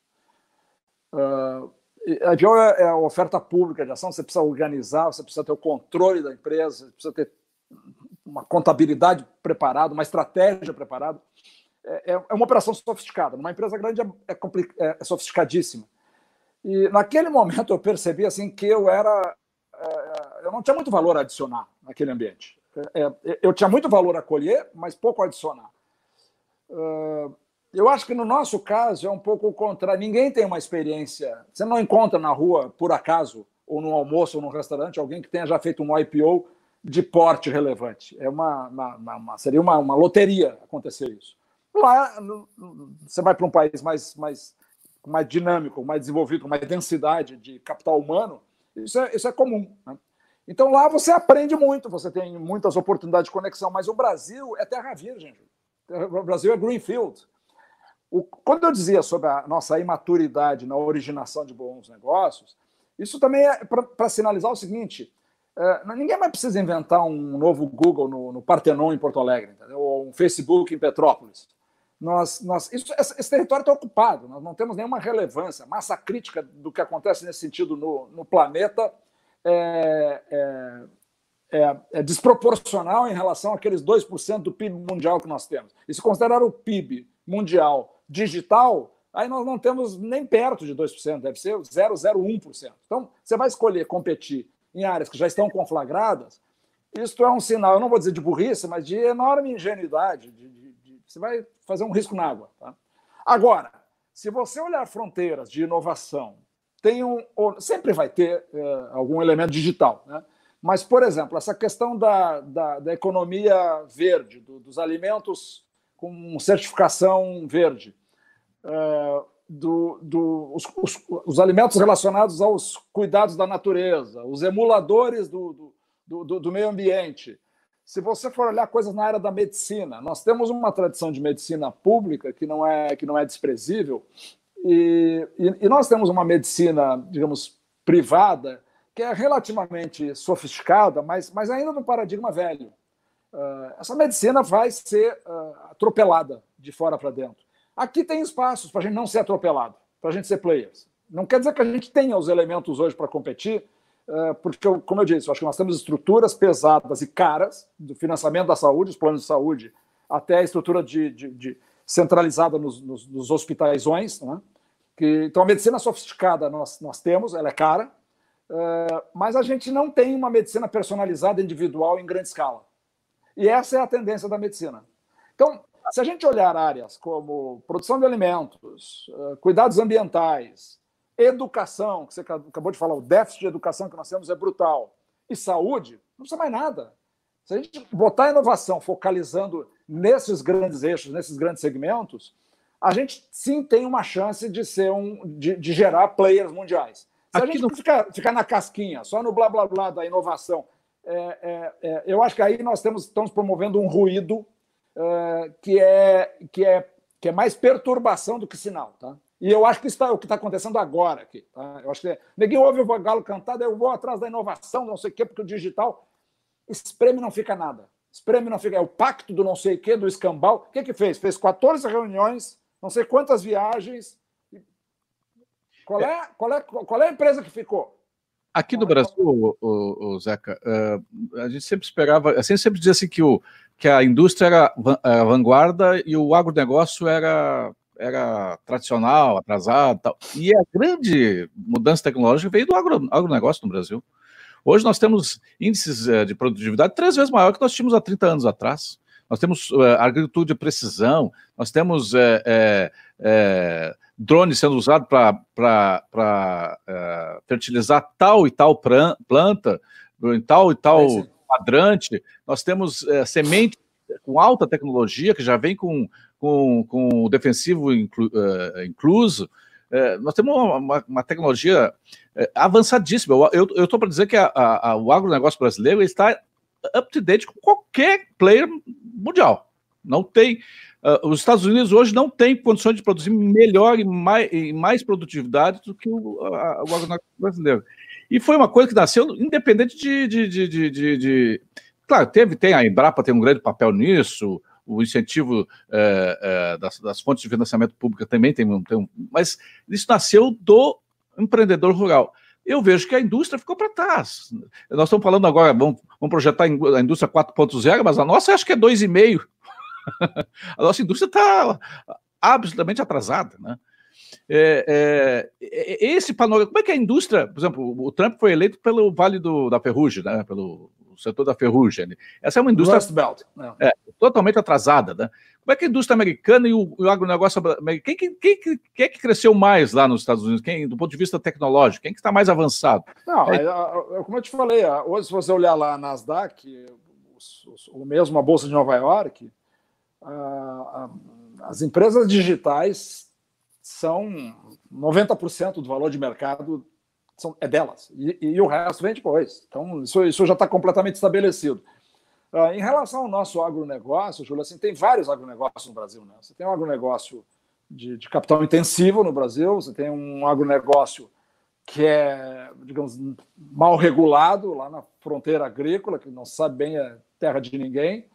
Uh, IPO é, é a oferta pública de ação, você precisa organizar, você precisa ter o controle da empresa, você precisa ter uma contabilidade preparada, uma estratégia preparada. É, é, é uma operação sofisticada. Numa empresa grande é, é, é, é, sofisticadíssima. E naquele momento eu percebi assim que eu era, é, eu não tinha muito valor a adicionar naquele ambiente. eu tinha muito valor a colher, mas pouco a adicionar. eu acho que no nosso caso é um pouco o contrário. Ninguém tem uma experiência. Você não encontra na rua, por acaso, ou no almoço ou no restaurante, alguém que tenha já feito um IPO de porte relevante. É uma, uma, uma seria uma, uma, loteria acontecer isso. Lá, no, você vai para um país mais, mais, mais dinâmico, mais desenvolvido, com mais densidade de capital humano, isso é, isso é comum. Né? Então lá você aprende muito, você tem muitas oportunidades de conexão, mas o Brasil é terra virgem. O Brasil é greenfield. O, quando eu dizia sobre a nossa imaturidade na originação de bons negócios, isso também é para sinalizar o seguinte: é, ninguém mais precisa inventar um novo Google no, no Partenon, em Porto Alegre, entendeu? ou um Facebook em Petrópolis. Nós, nós, isso, esse, território está ocupado, nós não temos nenhuma relevância. Massa crítica do que acontece nesse sentido no, no planeta é, é, é, é, desproporcional em relação àqueles 2% do PIB mundial que nós temos. E se considerar o PIB mundial digital, aí nós não temos nem perto de 2%, deve ser 0,01%. Então, você vai escolher competir em áreas que já estão conflagradas, isto é um sinal, eu não vou dizer de burrice, mas de enorme ingenuidade. De, de, de, você vai fazer um risco na água. Tá? Agora, se você olhar fronteiras de inovação, tem um, sempre vai ter é, algum elemento digital. Né? Mas, por exemplo, essa questão da, da, da economia verde, do, dos alimentos com certificação verde, é, do, do os, os, os, alimentos relacionados aos cuidados da natureza, os emuladores do, do, do, do meio ambiente. se você for olhar coisas na área da medicina, nós temos uma tradição de medicina pública que não é, que não é desprezível, e, e, e nós temos uma medicina, digamos, privada, que é relativamente sofisticada, mas, mas ainda no paradigma velho. Uh, essa medicina vai ser uh, atropelada de fora para dentro. Aqui tem espaços para a gente não ser atropelado, para a gente ser players. Não quer dizer que a gente tenha os elementos hoje para competir, é, porque, como eu disse, eu acho que nós temos estruturas pesadas e caras do financiamento da saúde, os planos de saúde, até a estrutura de, de, de centralizada nos, nos, nos hospitaisões. Né? Que, então, a medicina sofisticada nós, nós temos, ela é cara, uh, mas a gente não tem uma medicina personalizada, individual, em grande escala. E essa é a tendência da medicina. Então, se a gente olhar áreas como produção de alimentos, uh, cuidados ambientais, Educação, que você acabou de falar, o déficit de educação que nós temos é brutal. E saúde, não precisa mais nada. Se a gente botar a inovação focalizando nesses grandes eixos, nesses grandes segmentos, a gente sim tem uma chance de ser um de, de gerar players mundiais. Se Aqui a gente ficar, ficar na casquinha, só no blá blá blá da inovação, é, é, é, eu acho que aí nós temos, estamos promovendo um ruído é, que, é, que, é, que é mais perturbação do que sinal. Tá? E eu acho que isso é o que está acontecendo agora aqui. Tá? Eu acho que é, ninguém ouve o galo cantar, eu vou atrás da inovação, não sei o quê, porque o digital espreme não fica nada. Espreme não fica. É o pacto do não sei o quê, do escambau. O que, que fez? Fez 14 reuniões, não sei quantas viagens. Qual é, qual é, qual é a empresa que ficou? Aqui no Brasil, o, o, o Zeca, uh, a gente sempre esperava, a gente sempre dizia assim que, o, que a indústria era a vanguarda e o agronegócio era era tradicional, atrasado tal. E a grande mudança tecnológica veio do agro, agronegócio no Brasil. Hoje nós temos índices eh, de produtividade três vezes maior que nós tínhamos há 30 anos atrás. Nós temos uh, agricultura de precisão, nós temos é, drones sendo usados para fertilizar tal e tal planta, em tal e tal quadrante. Nós temos semente com alta tecnologia, que já vem com com, com o defensivo inclu, uh, incluso, uh, nós temos uma, uma, uma tecnologia avançadíssima. Eu estou para dizer que a, a, a, o agronegócio brasileiro está up-to-date com qualquer player mundial. Não tem. os Estados Unidos hoje não têm condições de produzir melhor e mais, e mais produtividade do que o, a, o agronegócio brasileiro. E foi uma coisa que nasceu independente de, de, de, de, de Claro, teve, tem a Embrapa tem um grande papel nisso, o incentivo é, é, das, das, fontes de financiamento público também tem, tem um. Mas isso nasceu do empreendedor rural. Eu vejo que a indústria ficou para trás. Nós estamos falando agora, vamos, vamos projetar a indústria 4.0, mas a nossa acho que é 2,5. [laughs] a nossa indústria está absolutamente atrasada, né? É, é, é, esse panorama, como é que a indústria, por exemplo, o Trump foi eleito pelo Vale do, da Ferrugem, né, pelo setor da ferrugem. Essa é uma indústria Rust Belt. É, totalmente atrasada. Né? Como é que a indústria americana e o, o agronegócio quem, quem, quem, quem, é que cresceu mais lá nos Estados Unidos? Quem, do ponto de vista tecnológico? Quem que está mais avançado? Não, é, é, como eu te falei, hoje se você olhar lá na Nasdaq, o mesmo a Bolsa de Nova York, as empresas digitais são 90% do valor de mercado são, é delas, e, e, o resto vem depois. Então, isso, isso já está completamente estabelecido. Uh, em relação ao nosso agronegócio, Júlio, assim, tem vários agronegócios no Brasil. Né? Você tem um agronegócio de, de capital intensivo no Brasil, você tem um agronegócio que é, digamos, mal regulado lá na fronteira agrícola, que não sabe bem a terra de ninguém,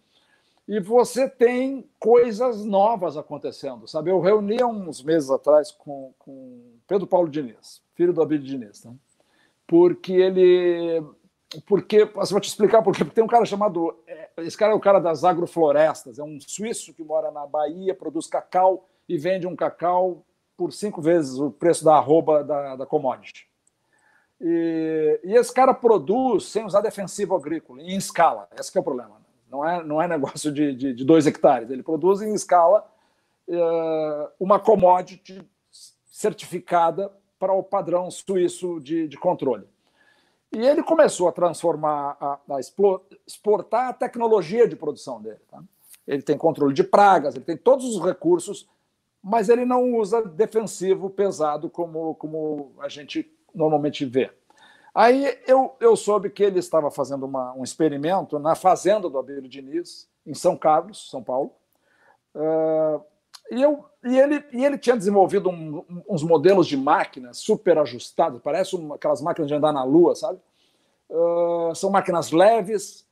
e você tem coisas novas acontecendo, sabe? Eu reuni uns meses atrás com, com Pedro Paulo Diniz, filho do Abílio Diniz, né? porque ele. Porque, assim, vou te explicar por quê. Porque tem um cara chamado. É, esse cara é o cara das agroflorestas, é um suíço que mora na Bahia, produz cacau e vende um cacau por cinco vezes o preço da arroba da, da commodity. E, e, esse cara produz sem usar defensivo agrícola, em escala. Esse é o problema. Não, é, não é negócio de, de, de dois hectares. Ele produz em escala uh, uma commodity certificada para o padrão suíço de, de controle. E ele começou a transformar, a, a exportar a tecnologia de produção dele. Tá? Ele tem controle de pragas, ele tem todos os recursos, mas ele não usa defensivo pesado como, como a gente normalmente vê. Aí eu, eu soube que ele estava fazendo uma, um experimento na fazenda do Abílio Diniz, em São Carlos, São Paulo. Uh, e, eu, e, ele, e ele tinha desenvolvido um, uns modelos de máquinas super ajustados, parece uma, aquelas máquinas de andar na lua, sabe? Uh, são máquinas leves,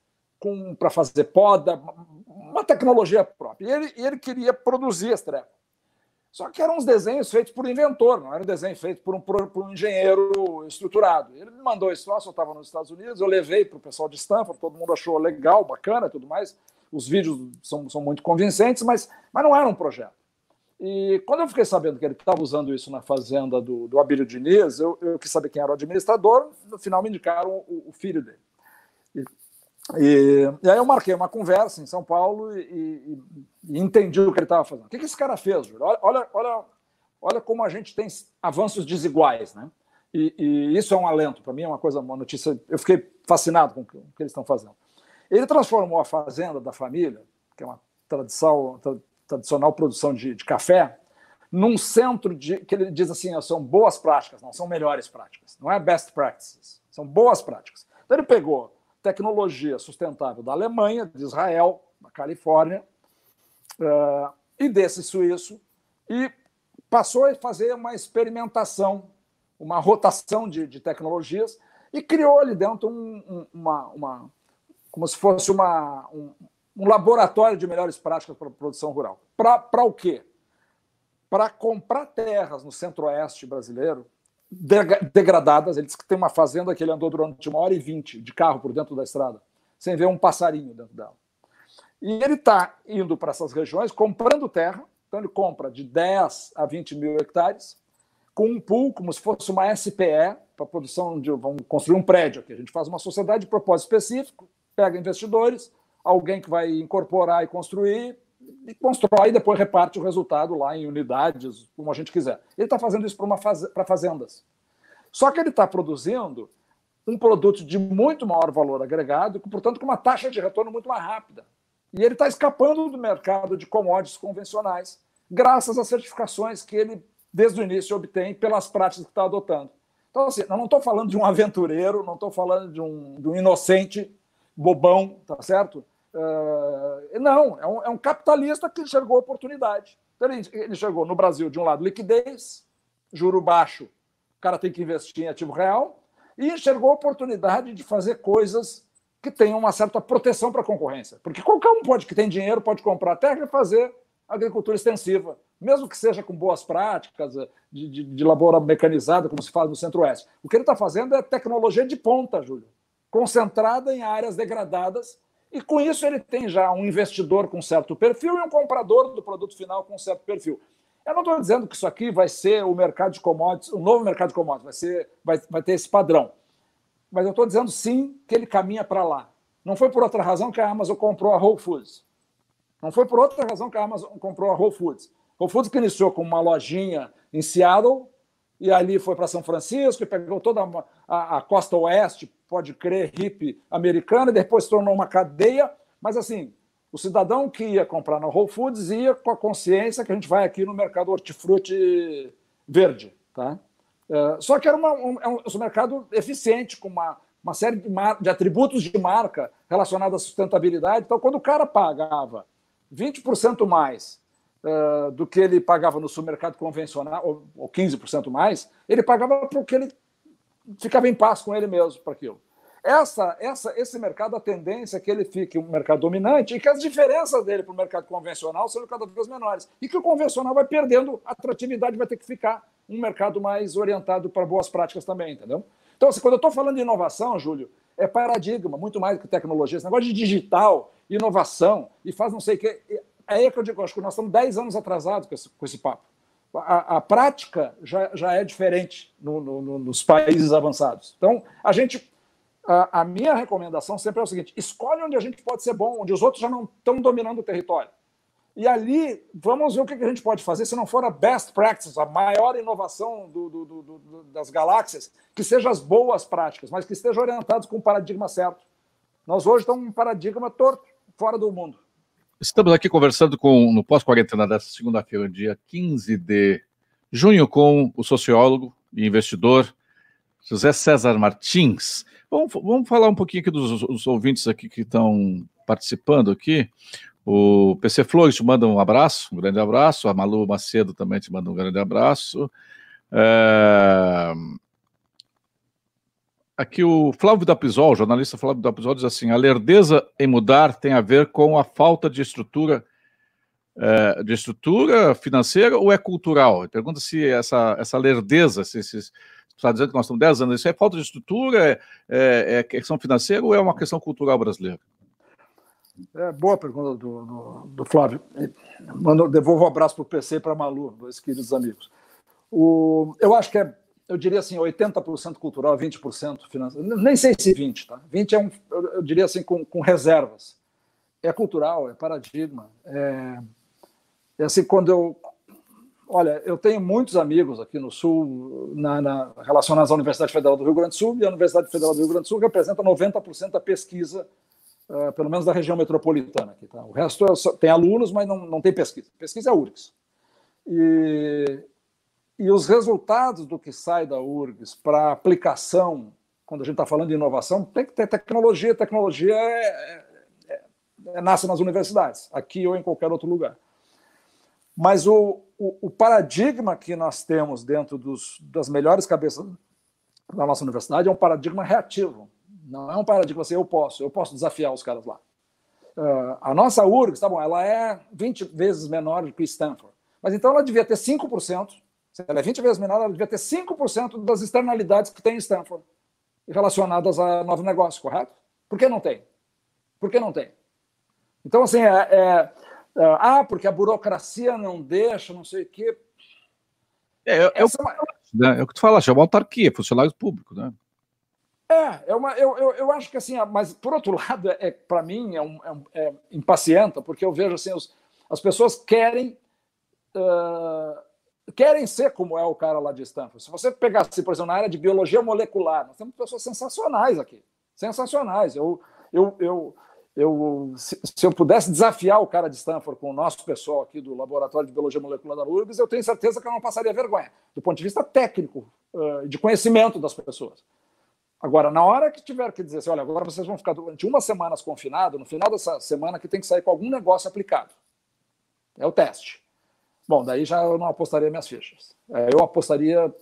para fazer poda, uma tecnologia própria. E ele, ele queria produzir esse treco. Só que eram uns desenhos feitos por inventor, não era um desenho feito por um, por um engenheiro estruturado. Ele me mandou esse troço, eu estava nos Estados Unidos, eu levei para o pessoal de Stanford, todo mundo achou legal, bacana e tudo mais. Os vídeos são, são muito convincentes, mas, mas não era um projeto. E quando eu fiquei sabendo que ele estava usando isso na fazenda do, do Abílio Diniz, eu, eu quis saber quem era o administrador, no final me indicaram o, o filho dele. E e, aí eu marquei uma conversa em São Paulo e, e, e entendi o que ele estava fazendo. O que, que esse cara fez, Júlio? Olha, olha, olha como a gente tem avanços desiguais, né? E, isso é um alento para mim, é uma coisa, uma notícia. Eu fiquei fascinado com o que, o que eles estão fazendo. Ele transformou a fazenda da família, que é uma tradição, tradicional produção de, de café, num centro de que ele diz assim, são boas práticas, não são melhores práticas, não é best practices, são boas práticas. Então ele pegou tecnologia sustentável da Alemanha, de Israel, da Califórnia, uh, e desse suíço, e passou a fazer uma experimentação, uma rotação de, de tecnologias, e criou ali dentro um, um, uma, uma, como se fosse uma, um, um laboratório de melhores práticas para a produção rural. Para o quê? Para comprar terras no centro-oeste brasileiro degradadas. Ele disse que tem uma fazenda que ele andou durante uma hora e vinte de carro por dentro da estrada, sem ver um passarinho dentro dela. E ele está indo para essas regiões comprando terra, então ele compra de 10 a 20 mil hectares, com um pool, como se fosse uma SPE, para produção de. Vamos construir um prédio aqui. A gente faz uma sociedade de propósito específico, pega investidores, alguém que vai incorporar e construir, e constrói e depois reparte o resultado lá em unidades, como a gente quiser. Ele está fazendo isso para faz... fazendas. Só que ele está produzindo um produto de muito maior valor agregado, portanto, com uma taxa de retorno muito mais rápida. E ele está escapando do mercado de commodities convencionais, graças às certificações que ele, desde o início, obtém pelas práticas que está adotando. Então, assim, eu não estou falando de um aventureiro, não estou falando de um, de um inocente bobão, tá certo? Uh, não, é um, é um, capitalista que enxergou oportunidade. Então, ele, ele enxergou no Brasil, de um lado, liquidez, juro baixo, o cara tem que investir em ativo real, e enxergou oportunidade de fazer coisas que tenham uma certa proteção para a concorrência. Porque qualquer um pode, que tem dinheiro, pode comprar terra e fazer agricultura extensiva, mesmo que seja com boas práticas de, de, de mecanizada, como se faz no Centro-Oeste. O que ele está fazendo é tecnologia de ponta, Júlio, concentrada em áreas degradadas e com isso ele tem já um investidor com certo perfil e um comprador do produto final com certo perfil. Eu não estou dizendo que isso aqui vai ser o mercado de commodities, o novo mercado de commodities, vai, ser, vai, vai ter esse padrão. Mas eu estou dizendo sim que ele caminha para lá. Não foi por outra razão que a Amazon comprou a Whole Foods. Não foi por outra razão que a Amazon comprou a Whole Foods. Whole Foods que iniciou com uma lojinha em Seattle e ali foi para São Francisco e pegou toda a, a, a costa oeste pode crer, hippie americana, e depois se tornou uma cadeia. Mas, assim, o cidadão que ia comprar na Whole Foods ia com a consciência que a gente vai aqui no mercado hortifruti verde. Tá? É, só que era uma, um, é um, um mercado eficiente, com uma, uma série de, de, atributos de marca relacionados à sustentabilidade. Então, quando o cara pagava 20% mais uh, do que ele pagava no supermercado convencional, ou, ou 15% mais, ele pagava porque ele ficava em paz com ele mesmo para aquilo. Essa, essa, esse mercado, a tendência é que ele fique um mercado dominante e que as diferenças dele para o mercado convencional sejam cada vez menores. E que o convencional vai perdendo atratividade, vai ter que ficar um mercado mais orientado para boas práticas também, entendeu? Então, assim, quando eu estou falando de inovação, Júlio, é paradigma, muito mais do que tecnologia. Esse negócio de digital, inovação, e faz não sei o que. É aí que eu digo, acho que nós estamos 10 anos atrasados com esse, com esse papo a, a prática já, já é diferente no, no, nos países avançados. Então, a gente. A, a, minha recomendação sempre é o seguinte: escolhe onde a gente pode ser bom, onde os outros já não estão dominando o território. E ali, vamos ver o que a gente pode fazer, se não for a best practice, a maior inovação do, do, do, das galáxias, que sejam as boas práticas, mas que estejam orientados com o paradigma certo. Nós hoje estamos um paradigma torto, fora do mundo. Estamos aqui conversando com, no pós-quarentena desta segunda-feira, dia 15 de junho, com o sociólogo e investidor José César Martins. Vamos, vamos falar um pouquinho aqui dos, dos ouvintes aqui que estão participando aqui. O PC Flores te manda um abraço, um grande abraço. A Malu Macedo também te manda um grande abraço. É... Aqui o Flávio da Pisol, o jornalista Flávio da Pisol, diz assim: a lerdeza em mudar tem a ver com a falta de estrutura é, de estrutura financeira ou é cultural? Pergunta se essa, essa lerdeza, se, está dizendo que nós estamos 10 anos, isso é falta de estrutura, é, é, é, questão financeira ou é uma questão cultural brasileira? É, boa pergunta do, do, do Flávio. Mando, devolvo um abraço para o PC e para a Malu, dois queridos amigos. O, eu acho que é, eu diria assim, 80% cultural, 20% financeiro. Nem sei se 20, tá? 20 é um, eu, diria assim, com, com reservas. É cultural, é paradigma. É, é assim, quando eu. Olha, eu tenho muitos amigos aqui no Sul na, na, relacionados à Universidade Federal do Rio Grande do Sul, e a Universidade Federal do Rio Grande do Sul representa 90% da pesquisa uh, pelo menos da região metropolitana. Aqui, tá? O resto é só, tem alunos, mas não, não tem pesquisa. Pesquisa é a URGS. E, e os resultados do que sai da URGS para aplicação, quando a gente está falando de inovação, tem que ter tecnologia. Tecnologia é, é, é, nasce nas universidades, aqui ou em qualquer outro lugar. Mas o, o, o paradigma que nós temos dentro dos, das melhores cabeças da nossa universidade é um paradigma reativo. Não é um paradigma assim, eu posso, eu posso desafiar os caras lá. Uh, a nossa URGS, tá bom, ela é 20 vezes menor do que Stanford. Mas então ela devia ter 5%, se ela é 20 vezes menor, ela devia ter 5% das externalidades que tem em Stanford relacionadas a novo negócio, correto? Por que não tem? Por que não tem? Então, assim, é, é, é ah, porque a burocracia não deixa, não sei o quê. É, é, é, o, é né? é o que tu falaste, é uma autarquia, funcionários públicos, né? É, é uma, eu, eu, eu acho que assim, mas por outro [laughs] lado, é, para mim é, um, é, é, impacienta, porque eu vejo assim, os, as pessoas querem uh, querem ser como é o cara lá de Stanford. Se você pegasse, por exemplo, na área de biologia molecular, nós temos pessoas sensacionais aqui, sensacionais. Eu, eu, eu, eu se, se, eu pudesse desafiar o cara de Stanford com o nosso pessoal aqui do Laboratório de Biologia Molecular da URGS, eu tenho certeza que eu não passaria vergonha, do ponto de vista técnico, uh, de conhecimento das pessoas. Agora, na hora que tiver que dizer assim, olha, agora vocês vão ficar durante uma semana confinados, no final dessa semana que tem que sair com algum negócio aplicado. É o teste. Bom, daí já eu não apostaria minhas fichas. É, eu apostaria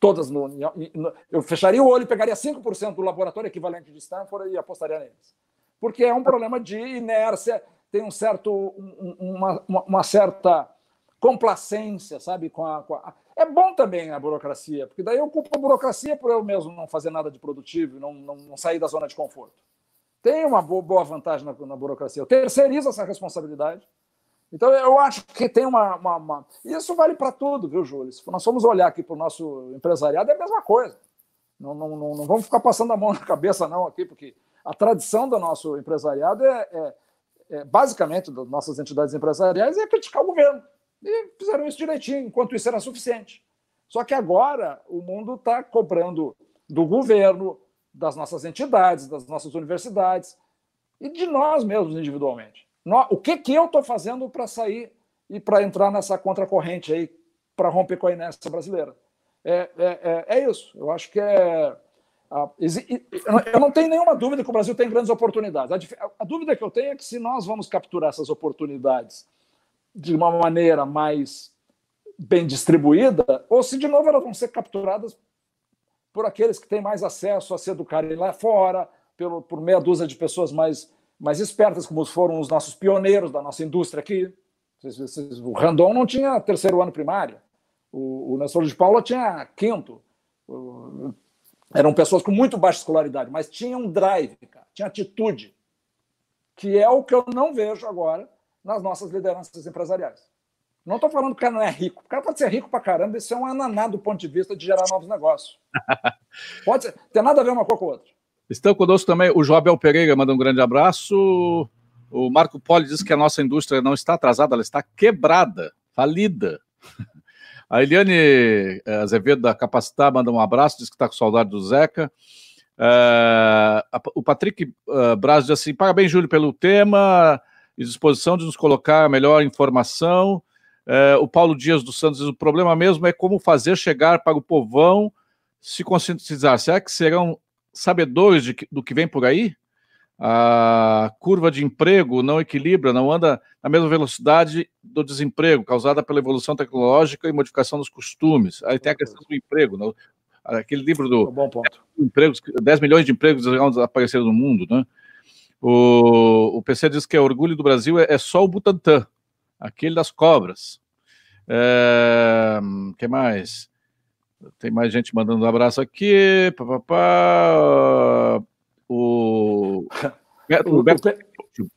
todas no, no, Eu fecharia o olho pegaria 5% do laboratório equivalente de Stanford e apostaria neles. Porque é um problema de inércia, tem um certo, uma, uma, uma certa complacência, sabe? Com a, com a, é bom também a burocracia, porque daí eu culpo a burocracia por eu mesmo não fazer nada de produtivo, não, não, não sair da zona de conforto. Tem uma boa vantagem na, na, burocracia. Eu terceirizo essa responsabilidade. Então, eu acho que tem uma. uma, uma... Isso vale para tudo, viu, Júlio? Se nós formos olhar aqui para o nosso empresariado, é a mesma coisa. Não, não, não, não, vamos ficar passando a mão [laughs] na cabeça, não, aqui, porque a tradição do nosso empresariado é, é, é basicamente, das nossas entidades empresariais, é criticar o governo. E fizeram isso direitinho, enquanto isso era suficiente. Só que agora o mundo está cobrando do governo, das nossas entidades, das nossas universidades e de nós mesmos individualmente. O que, que eu estou fazendo para sair e para entrar nessa contracorrente aí, para romper com a inércia brasileira? É, é, é, é isso. Eu acho que é. Eu não tenho nenhuma dúvida que o Brasil tem grandes oportunidades. A dúvida que eu tenho é que se nós vamos capturar essas oportunidades de uma maneira mais bem distribuída, ou se de novo elas vão ser capturadas por aqueles que têm mais acesso a se educarem lá fora, pelo, por meia dúzia de pessoas mais, mais espertas, como foram os nossos pioneiros da nossa indústria aqui. O Randon não tinha terceiro ano primário, o, o Nestor de Paula tinha quinto. O, eram pessoas com muito baixa escolaridade, mas tinham drive, cara, tinha atitude, que é o que eu não vejo agora nas nossas lideranças empresariais. Não estou falando que o cara não é rico. O cara pode ser rico para caramba, isso é um ananá do ponto de vista de gerar novos negócios. [laughs] Pode ser, tem nada a ver uma coisa com a outra. Estão conosco também o Joabel Pereira, manda um grande abraço. O Marco Poli diz que a nossa indústria não está atrasada, ela está quebrada, falida. [laughs] A Eliane eh, Azevedo da Capacitar manda um abraço, diz que está com saudade do Zeca. Uh, o Patrick uh, Braz diz assim: parabéns, Júlio, pelo tema e disposição de nos colocar a melhor informação. O Paulo Dias dos Santos diz: o problema mesmo é como fazer chegar para o povão se conscientizar, será que serão sabedores de, do que vem por aí? A curva de emprego não equilibra, não anda na mesma velocidade do desemprego, causada pela evolução tecnológica e modificação dos costumes. Aí tem a questão do emprego, não? aquele livro do bom ponto. empregos, 10 milhões de empregos desaparecer no mundo, né? O, o PC diz que o orgulho do Brasil é, é só o Butantan, aquele das cobras. É, que mais? Tem mais gente mandando um abraço aqui. Pá, pá, pá. O, Beto, o, Beto,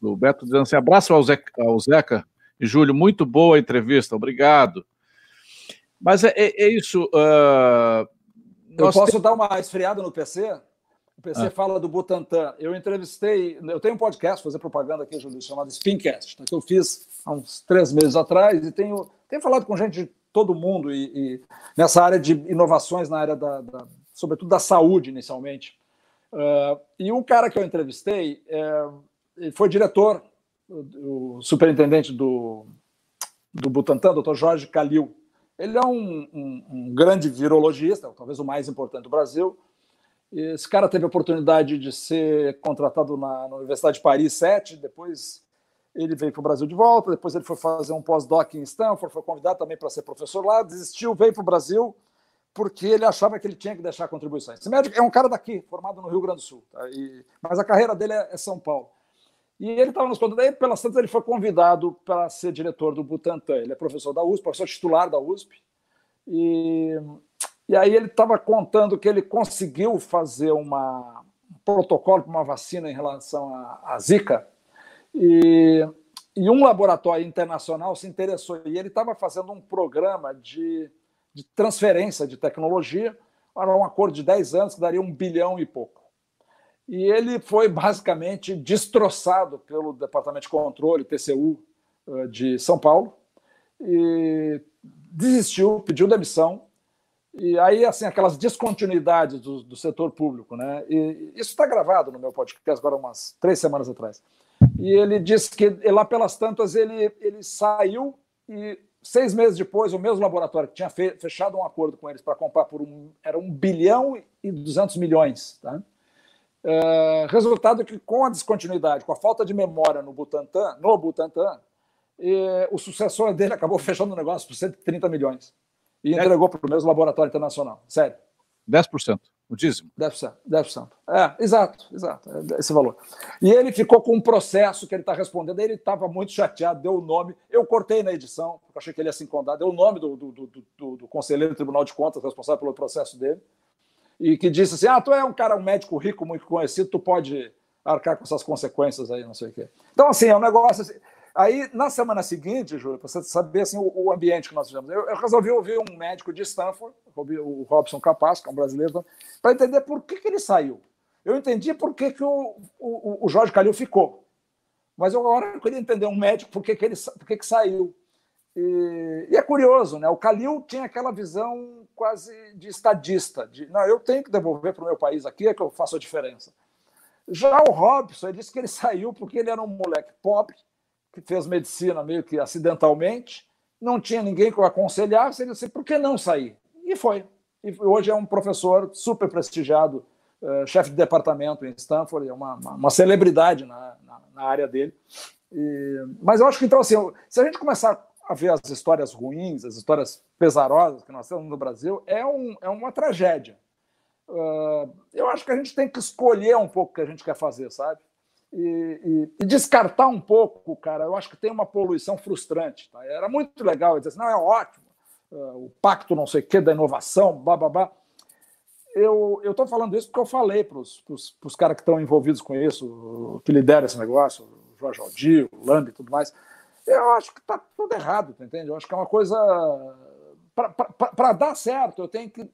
o Beto dizendo assim: abraço ao Zeca, ao Zeca e Júlio, muito boa a entrevista, obrigado. Mas é, é, é isso. Uh, eu posso tem... dar uma esfriada no PC? O PC ah. fala do Butantan. Eu entrevistei, eu tenho um podcast, fazer propaganda aqui, Júlio, chamado Spincast, tá, que eu fiz há uns três meses atrás e tenho, tenho falado com gente de todo mundo e, e nessa área de inovações, na área da, da sobretudo da saúde, inicialmente. Uh, e um cara que eu entrevistei é, foi diretor, o, superintendente do, do Butantan, doutor Jorge Calil. Ele é um, um, um, grande virologista, talvez o mais importante do Brasil. Esse cara teve a oportunidade de ser contratado na, na Universidade de Paris 7, depois ele veio para o Brasil de volta, depois ele foi fazer um pós-doc em Stanford, foi convidado também para ser professor lá, desistiu, veio para o Brasil porque ele achava que ele tinha que deixar contribuições. Esse médico é um cara daqui, formado no Rio Grande do Sul, tá? e, mas a carreira dele é, é São Paulo. E ele estava nos contando, aí pelas tantas ele foi convidado para ser diretor do Butantan. Ele é professor da USP, professor titular da USP. E, e aí ele estava contando que ele conseguiu fazer uma, um protocolo para uma vacina em relação à, à Zika. E, e um laboratório internacional se interessou. E ele estava fazendo um programa de, de transferência de tecnologia. Era um acordo de 10 anos que daria um bilhão e pouco e ele foi basicamente destroçado pelo Departamento de Controle, TCU, eh, de São Paulo, e desistiu, pediu demissão. E aí, assim, aquelas descontinuidades do, do setor público, né? E isso está gravado no meu podcast agora umas três semanas atrás. E ele disse que lá pelas tantas ele, ele saiu e seis meses depois o mesmo laboratório que tinha fechado um acordo com eles para comprar por um era um bilhão e duzentos milhões, tá? É, resultado que, com a descontinuidade, com a falta de memória no Butantan, no Butantan, e, o sucessor dele [laughs] acabou fechando o negócio por 130 milhões e entregou para o mesmo laboratório internacional. Sério. 10%, o dízimo. 10%, 10%. É, exato, exato, é esse valor. E ele ficou com um processo que ele está respondendo, ele estava muito chateado, deu o nome, eu cortei na edição, porque achei que ele ia se incomodar, deu o nome do, do, do, do, do conselheiro do Tribunal de Contas responsável pelo processo dele, e que disse assim: ah, tu é um cara, um médico rico, muito conhecido, tu pode arcar com essas consequências aí, não sei o quê. Então, assim, é um negócio. Assim... Aí, na semana seguinte, Júlio, para você saber assim, o, o, ambiente que nós fizemos, eu, eu, resolvi ouvir um médico de Stanford, o Robson Capaz, que é um brasileiro, para entender por que, que ele saiu. Eu entendi por que, que o, o, o Jorge Calil ficou. Mas eu agora eu queria entender um médico por que, que ele por que, que saiu. E, e, é curioso, né? O Calil tinha aquela visão quase de estadista, de não, eu tenho que devolver para o meu país aqui, é que eu faço a diferença. Já o Robson, ele disse que ele saiu porque ele era um moleque pobre, que fez medicina meio que acidentalmente, não tinha ninguém que o aconselhasse, ele disse, por que não sair? E foi. E hoje é um professor super prestigiado, uh, chefe de departamento em Stanford, é uma, uma, uma celebridade na, na, na, área dele. E, mas eu acho que, então, assim, se a gente começar a ver as histórias ruins, as histórias pesarosas que nós temos no Brasil, é, um, é uma tragédia. Uh, eu acho que a gente tem que escolher um pouco o que a gente quer fazer, sabe? E, e, e, descartar um pouco, cara. Eu acho que tem uma poluição frustrante. Tá? Era muito legal dizer assim, não, é ótimo, uh, o pacto não sei o quê da inovação, babá. Eu estou falando isso porque eu falei para os caras que estão envolvidos com isso, que lideram esse negócio, o Jorge Aldir, o Lambi e tudo mais, eu acho que está tudo errado, entende? Eu acho que é uma coisa. Para dar certo, eu tenho que.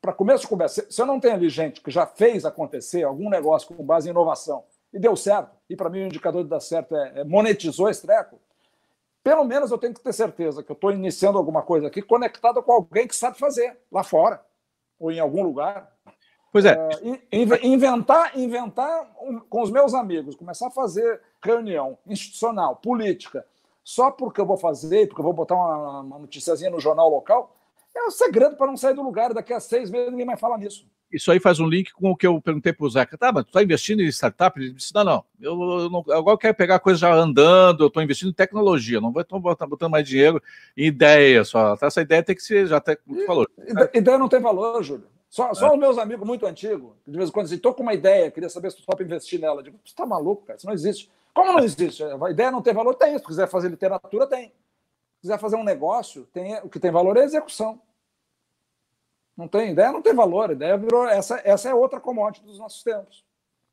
Para começo de conversa, se eu não tenho ali gente que já fez acontecer algum negócio com base em inovação e deu certo, e para mim o indicador de dar certo é, é monetizou esse treco, pelo menos eu tenho que ter certeza que eu estou iniciando alguma coisa aqui conectada com alguém que sabe fazer lá fora ou em algum lugar. Pois é. é inventar, inventar com os meus amigos, começar a fazer reunião institucional, política, só porque eu vou fazer, porque eu vou botar uma, uma noticiazinha no jornal local, É o um segredo para não sair do lugar. Daqui a seis meses ninguém mais fala nisso. Isso aí faz um link com o que eu perguntei para o Zeca. Tá, mas tu está investindo em startup? Ele disse: não, não. Eu, eu não agora eu quero pegar coisa já andando, eu estou investindo em tecnologia, não vou estar botando mais dinheiro em ideia só. Essa ideia tem que ser, já até como tu falou. Ideia não tem valor, Júlio. Só, só é. os meus amigos muito antigos, de vez em quando, estou com uma ideia, queria saber se tu topa investir nela. Eu digo, você está maluco, cara? Isso não existe. Como não existe? A ideia não tem valor? Tem. Se quiser fazer literatura, tem. Se quiser fazer um negócio, tem, o que tem valor é a execução. Não tem ideia, não tem valor. Ideia virou. Essa, essa é outra commodity dos nossos tempos.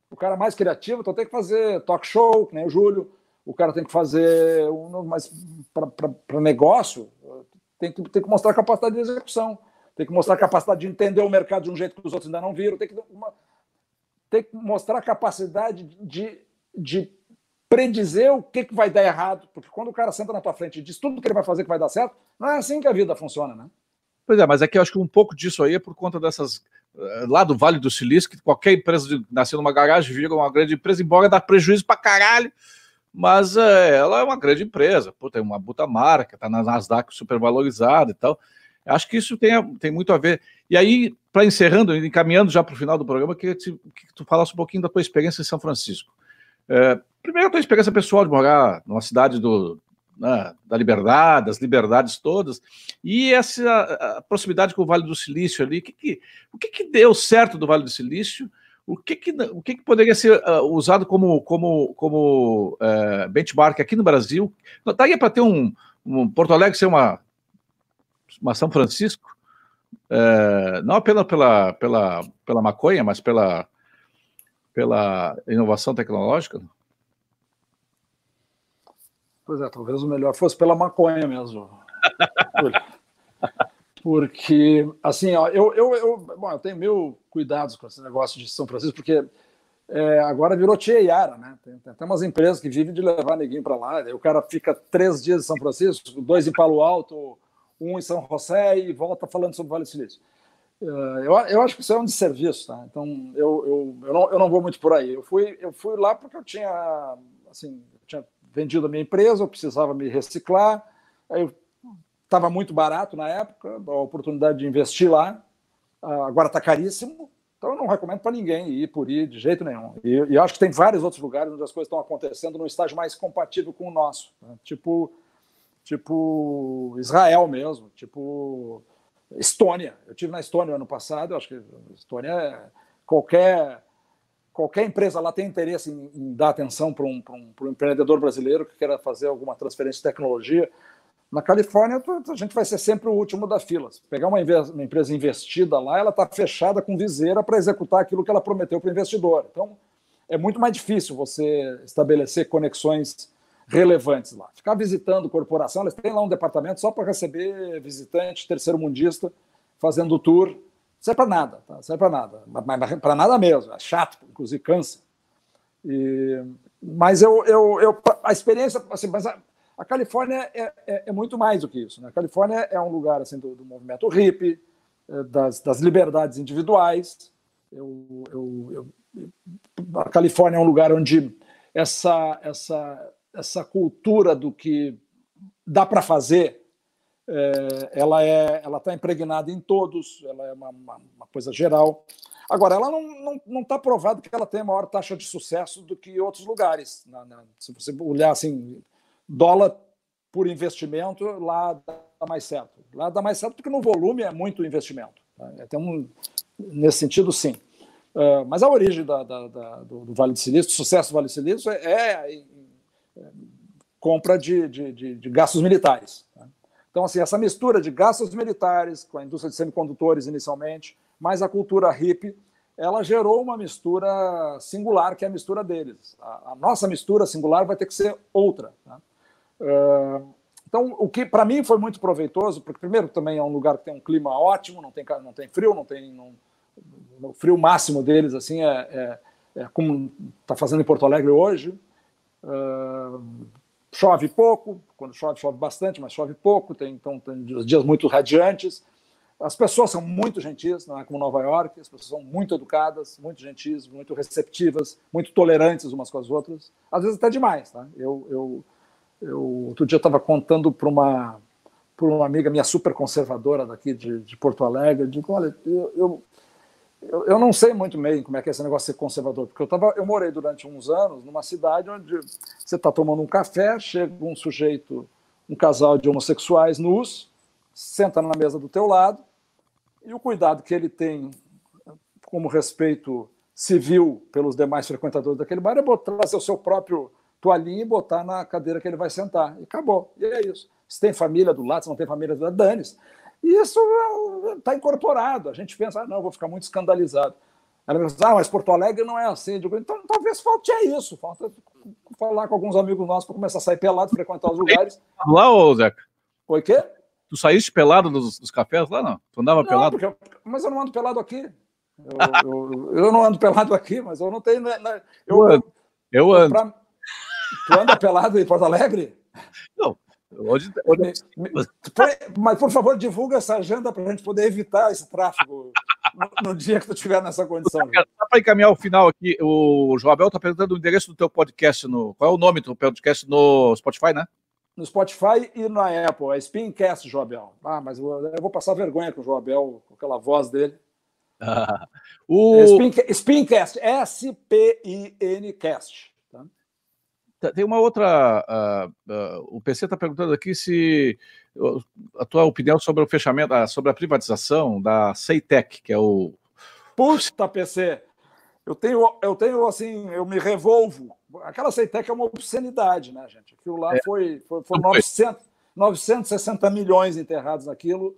O cara mais criativo, então tem que fazer talk show, que nem o Júlio. O cara tem que fazer. Um, mas para negócio, tem que, tem que mostrar capacidade de execução tem que mostrar capacidade de entender o mercado de um jeito que os outros ainda não viram, tem que, uma, tem que mostrar a capacidade de, de predizer o que, que vai dar errado, porque quando o cara senta na tua frente e diz tudo que ele vai fazer que vai dar certo, não é assim que a vida funciona, né? Pois é, mas aqui eu acho que um pouco disso aí é por conta dessas. Eh, lá do Vale do Silício, que qualquer empresa de, nasceu numa garagem vira uma grande empresa, embora dá prejuízo pra caralho, mas é, ela é uma grande empresa, pô, tem uma puta marca, tá na Nasdaq super valorizada e tal. Acho que isso tem, tem muito a ver. E aí, para encerrando, encaminhando já para o final do programa, queria que, que tu falasse um pouquinho da tua experiência em São Francisco. É, primeiro, a tua experiência pessoal de morar numa cidade do, né, da liberdade, das liberdades todas, e essa proximidade com o Vale do Silício ali. Que que, o que, que deu certo do Vale do Silício? O que, que, o que, que poderia ser uh, usado como, como, como uh, benchmark aqui no Brasil? Daria para ter um, um Porto Alegre ser uma uma São Francisco, é, não apenas pela, pela, pela maconha, mas pela, pela inovação tecnológica? Pois é, talvez o melhor fosse pela maconha mesmo. [laughs] porque, assim, ó, eu, eu, eu, bom, eu tenho mil cuidados com esse negócio de São Francisco, porque é, agora virou Tia Yara, né? Tem, tem até umas empresas que vivem de levar neguinho para lá, o cara fica três dias em São Francisco, dois em Palo Alto, um em São José e volta falando sobre Vale do Silício. Eh, eu, eu acho que isso é um desserviço, tá? Então eu, eu, eu, não, eu não vou muito por aí. Eu fui, eu fui lá porque eu tinha, assim, eu tinha vendido a minha empresa, eu precisava me reciclar, aí estava muito barato na época, a oportunidade de investir lá, agora está caríssimo, então eu não recomendo para ninguém ir por ir de jeito nenhum. E, e acho que tem vários outros lugares onde as coisas estão acontecendo num estágio mais compatível com o nosso, né? tipo tipo Israel mesmo, tipo Estônia. Eu tive na Estônia ano passado, acho que Estônia é qualquer qualquer empresa lá tem interesse em, em dar atenção para um, um, um, empreendedor brasileiro que queira fazer alguma transferência de tecnologia. Na Califórnia, a gente vai ser sempre o último da fila. Se pegar uma, uma empresa investida lá, ela está fechada com viseira para executar aquilo que ela prometeu para o investidor. Então, é muito mais difícil você estabelecer conexões relevantes lá. Ficar visitando corporação, eles têm lá um departamento só para receber visitante, terceiro mundista, fazendo tour. Não serve para nada, tá? não serve para nada. Para nada mesmo, é chato, inclusive cansa. E, mas eu, eu, eu, a experiência, assim, mas a, a Califórnia é, é, é, muito mais do que isso. Né? A Califórnia é um lugar assim, do, do movimento hippie, é, das, das liberdades individuais. Eu, eu, a Califórnia é um lugar onde essa, essa essa cultura do que dá para fazer, é, ela é, ela está impregnada em todos, ela é uma, uma, uma coisa geral. Agora, ela não está não, não tá provado que ela tem maior taxa de sucesso do que outros lugares. Na, na, se você olhar assim, dólar por investimento, lá dá mais certo. Lá dá mais certo porque no volume é muito investimento. Tá? Tem um, nesse sentido, sim. Uh, mas a origem da, da, da, do, do, Vale do Silício, do sucesso do Vale do Silício, é, é compra de, de, de, de gastos militares. Tá? Então, assim, essa mistura de gastos militares com a indústria de semicondutores inicialmente, mais a cultura hippie, ela gerou uma mistura singular, que é a mistura deles. A, a nossa mistura singular vai ter que ser outra. Tá? Uh, então, o que para mim foi muito proveitoso, porque primeiro também é um lugar que tem um clima ótimo, não tem, não tem frio, não tem não, o frio máximo deles assim é, é, é como está fazendo em Porto Alegre hoje. Uh, chove pouco, quando chove, chove bastante, mas chove pouco, tem, então tem dias muito radiantes. As pessoas são muito gentis, não é como Nova York, as pessoas são muito educadas, muito gentis, muito receptivas, muito tolerantes umas com as outras, às vezes até demais. Tá? Eu, eu, eu outro dia estava contando para uma, por uma amiga minha super conservadora daqui de, de Porto Alegre. Digo, olha, eu, eu, eu, eu, não sei muito bem como é que é esse negócio de ser conservador, porque eu, tava, eu morei durante uns anos numa cidade onde você está tomando um café, chega um sujeito, um casal de homossexuais nus, senta na mesa do teu lado, e o cuidado que ele tem como respeito civil pelos demais frequentadores daquele bar é botar, trazer o seu próprio toalhinha e botar na cadeira que ele vai sentar. E acabou. E é isso. Se tem família do lado, se não tem família do lado, dane-se. E isso está incorporado. A gente pensa, ah, não, vou ficar muito escandalizado. Ela me diz, ah, mas Porto Alegre não é assim. Digo, então talvez falte é isso. Falta falar com alguns amigos nossos para começar a sair pelado, frequentar os lugares. Lá, ô Zeca? Oi, quê? Tu saíste pelado nos, nos cafés lá, não? Tu andava não, pelado? Mas eu não ando pelado aqui. Eu, eu, eu, não ando pelado aqui, mas eu não tenho. Né, né eu, eu ando. Eu ando. Pra, tu anda pelado em Porto Alegre? Não, Hoje, hoje... Mas, por favor, divulga essa agenda para a gente poder evitar esse tráfego no, no dia que tu estiver nessa condição. Para encaminhar o final aqui, o Joabel está perguntando o endereço do teu podcast. No, qual é o nome do teu podcast no Spotify, né? No Spotify e na Apple. É Spincast, Joabel. Ah, mas eu, eu vou passar vergonha com o Joabel, com aquela voz dele. Ah, o... É Spin, Spincast, S-P-I-N-Cast. Tá, tem uma outra. Uh, uh, o PC está perguntando aqui se a tua opinião sobre o fechamento, uh, sobre a privatização da Ceitec, que é o. Puxa, PC! Eu tenho, eu tenho assim, eu me revolvo. Aquela Ceitec é uma obscenidade, né, gente? Aquilo lá é. foi, foi, foi 900, 960 milhões enterrados naquilo,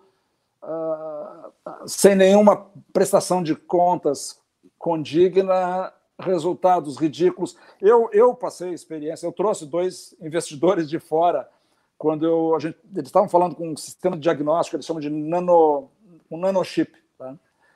sem nenhuma prestação de contas condigna resultados ridículos. Eu, eu passei experiência, eu trouxe dois investidores de fora quando eu, a gente, eles estavam falando com um sistema de diagnóstico, eles chamam de nano, um nanochip, tá?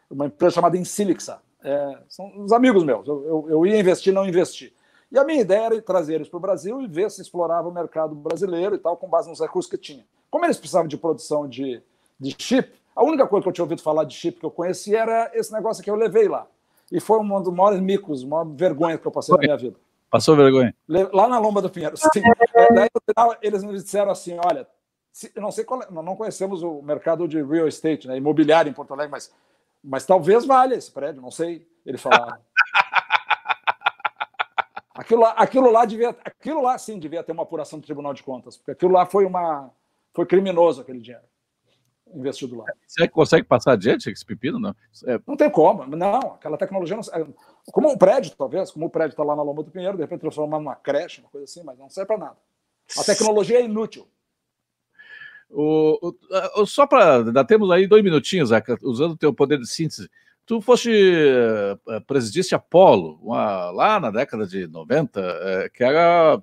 uma empresa chamada Insilixa. É, são os amigos meus, eu, eu, eu, ia investir, não investi. E a minha ideia era trazer eles para o Brasil e ver se explorava o mercado brasileiro e tal, com base nos recursos que tinha. Como eles precisavam de produção de, de chip, a única coisa que eu tinha ouvido falar de chip que eu conhecia era esse negócio que eu levei lá. E foi um dos maiores micos, uma vergonha que eu passei foi. na minha vida. Passou vergonha? Lá na Lomba do Pinheiro. Sim. [laughs] É, daí, no final, eles me disseram assim: olha, não sei qual, é, não conhecemos o mercado de real estate, né, imobiliário em Porto Alegre, mas, mas talvez valha esse prédio, não sei. Ele falava. [laughs] aquilo lá, aquilo lá devia, aquilo lá sim devia ter uma apuração do Tribunal de Contas, porque aquilo lá foi uma, foi criminoso aquele dinheiro investido lá. Você consegue passar adiante esse pepino? Não, é... não tem como. Não, aquela tecnologia não. É, como um prédio, talvez, como o prédio está lá na Loma do Pinheiro, de repente transformar numa creche, uma coisa assim, mas não serve para nada. A tecnologia é inútil. O, o, só para. Ainda temos aí dois minutinhos, Zeca, usando o teu poder de síntese. Tu foste uh, presidiste Apolo, uma, lá na década de 90, uh, que era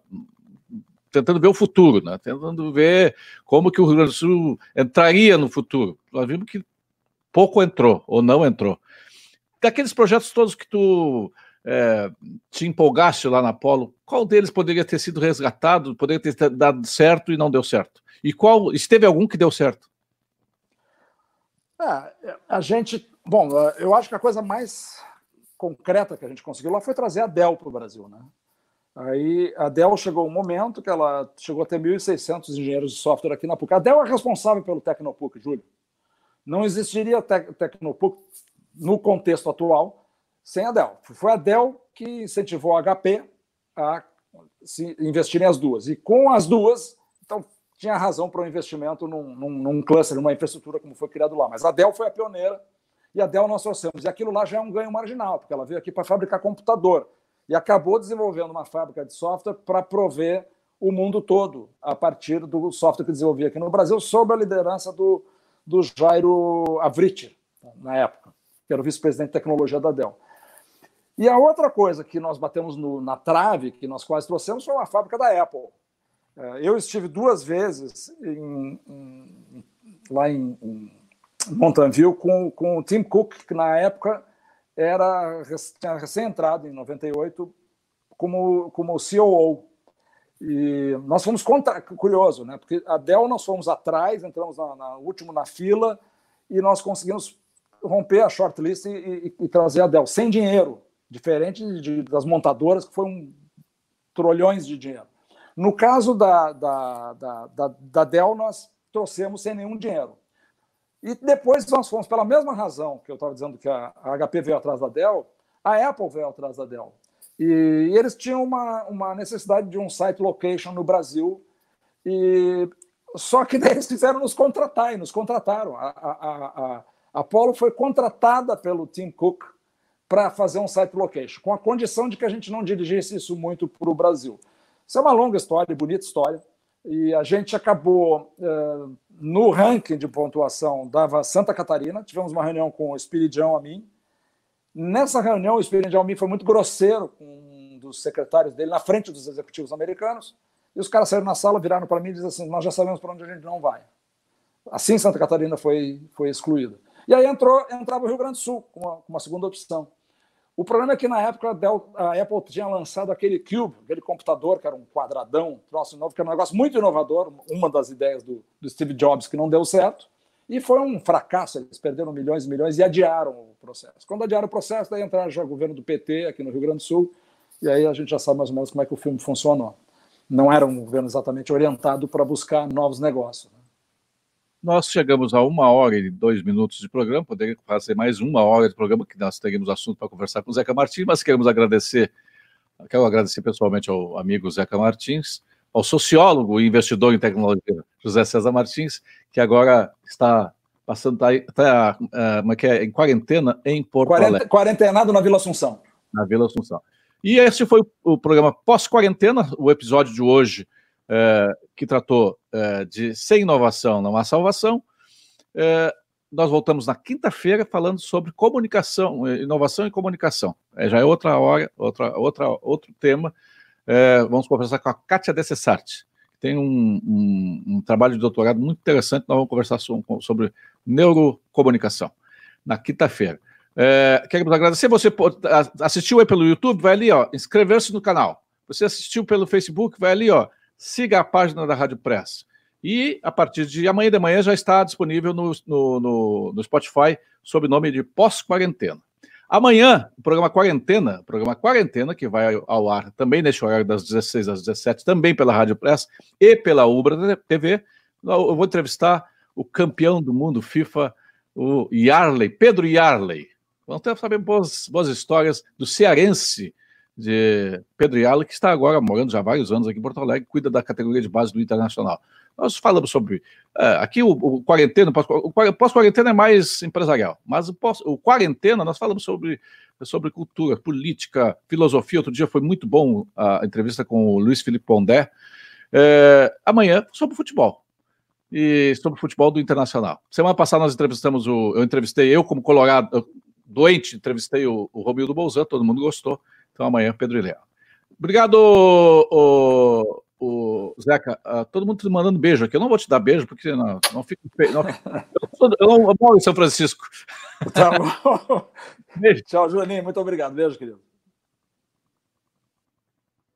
tentando ver o futuro, né? tentando ver como que o Rio Grande do Sul entraria no futuro. Nós vimos que pouco entrou, ou não entrou. Daqueles projetos todos que tu é, te empolgaste lá na Polo, qual deles poderia ter sido resgatado, poderia ter dado certo e não deu certo? E qual, esteve algum que deu certo? É, a gente, bom, eu acho que a coisa mais concreta que a gente conseguiu lá foi trazer a Dell para o Brasil, né? Aí a Dell chegou um momento que ela chegou a ter 1.600 engenheiros de software aqui na PUC. A Dell é responsável pelo Tecnopuc, Júlio. Não existiria te Tecnopuc no contexto atual sem a Dell. Foi a Dell que incentivou a HP a se investirem as duas. E com as duas, então tinha razão para o investimento num, num, num cluster, numa infraestrutura como foi criado lá. Mas a Dell foi a pioneira e a Dell nós trouxemos. E aquilo lá já é um ganho marginal, porque ela veio aqui para fabricar computador e acabou desenvolvendo uma fábrica de software para prover o mundo todo a partir do software que desenvolvia aqui no Brasil, sob a liderança do, do Jairo Avrit, na época, que era o vice-presidente de tecnologia da Dell. E a outra coisa que nós batemos no, na trave, que nós quase trouxemos, foi uma fábrica da Apple. É, eu estive duas vezes em, em, lá em, em Mountain View com, com o Tim Cook, que na época era tinha recém-entrado em 98 como como COO e nós fomos contra, curioso, né? Porque a Dell nós fomos atrás, entramos na, na último na fila e nós conseguimos romper a shortlist e, e, e, trazer a Dell sem dinheiro, diferente de, das montadoras que foi um trolhões de dinheiro. No caso da, da, da, da, da Dell, nós trouxemos sem nenhum dinheiro. E depois nós fomos, pela mesma razão que eu estava dizendo que a, HP veio atrás da Dell, a Apple veio atrás da Dell. E, e eles tinham uma, uma necessidade de um site location no Brasil, e só que [laughs] daí eles fizeram nos contratar e nos contrataram. A, a, a, a Apollo foi contratada pelo Tim Cook para fazer um site location, com a condição de que a gente não dirigisse isso muito para o Brasil. Isso é uma longa história, bonita história e a gente acabou eh, no ranking de pontuação dava Santa Catarina. Tivemos uma reunião com o Espiridão a mim. Nessa reunião, o Espiridão a mim foi muito grosseiro com um dos secretários dele na frente dos executivos americanos. E os caras saíram na sala, viraram para mim e disseram assim: Nós já sabemos para onde a gente não vai. Assim, Santa Catarina foi, foi excluída. E aí entrou, entrava o Rio Grande do Sul com uma, com uma segunda opção. O problema é que na época a, Apple tinha lançado aquele Cube, aquele computador que era um quadradão, troço novo, que era um negócio muito inovador, uma das ideias do, do Steve Jobs que não deu certo, e foi um fracasso. Eles perderam milhões e milhões e adiaram o processo. Quando adiaram o processo, daí entraram já o governo do PT aqui no Rio Grande do Sul, e aí a gente já sabe mais ou menos como é que o filme funcionou. Não era um governo exatamente orientado para buscar novos negócios. Né? Nós chegamos a uma hora e dois minutos de programa, poderia fazer mais uma hora de programa, que nós teríamos assunto para conversar com o Zeca Martins, mas queremos agradecer, quero agradecer pessoalmente ao amigo Zeca Martins, ao sociólogo e investidor em tecnologia José César Martins, que agora está passando, está, está uh, é em quarentena em Porto Quarenta, Alegre. Quarentenado na Vila Assunção. Na Vila Assunção. E esse foi o programa pós-quarentena, o episódio de hoje é, que tratou é, de sem inovação não há salvação. É, nós voltamos na quinta-feira falando sobre comunicação, inovação e comunicação. já é outra hora, outra, outra, outro tema. vamos conversar com a Kátia Dessessart, que tem um, um, um, trabalho de doutorado muito interessante. Nós vamos conversar sobre neurocomunicação na quinta-feira. É, queremos agradecer. Você assistiu aí pelo YouTube, vai ali, ó, inscrever-se no canal. Você assistiu pelo Facebook, vai ali, ó, siga a página da Rádio Press. E a partir de amanhã de manhã já está disponível no, no, no, no Spotify sob o nome de Pós-Quarentena. Amanhã, o programa Quarentena, o programa Quarentena, que vai ao ar também neste horário das 16 às 17, também pela Rádio Press e pela Ubra TV. Eu vou entrevistar o campeão do mundo FIFA, o Yarley, Pedro Yarley. Vamos ter saber boas, boas histórias do cearense de Pedro Yala, que está agora morando já há vários anos aqui em Porto Alegre, cuida da categoria de base do Internacional. Nós falamos sobre. Uh, aqui o, o quarentena, o pós-quarentena é mais empresarial, mas o, pós, o quarentena nós falamos sobre, sobre cultura, política, filosofia. Outro dia foi muito bom a entrevista com o Luiz Felipe Pondé. Uh, amanhã, sobre futebol. E sobre futebol do Internacional. Semana passada nós entrevistamos o. Eu entrevistei, eu como Colorado, doente, entrevistei o, o Romildo Bolzan, todo mundo gostou. Então amanhã, Pedro e Léo. Obrigado, o, o Zeca. Uh, todo mundo te mandando beijo aqui. Eu não vou te dar beijo, porque não, não fico. Não, [laughs] eu, não, eu moro em São Francisco. Tá bom. Beijo. Tchau, Juninho. Muito obrigado. Beijo, querido.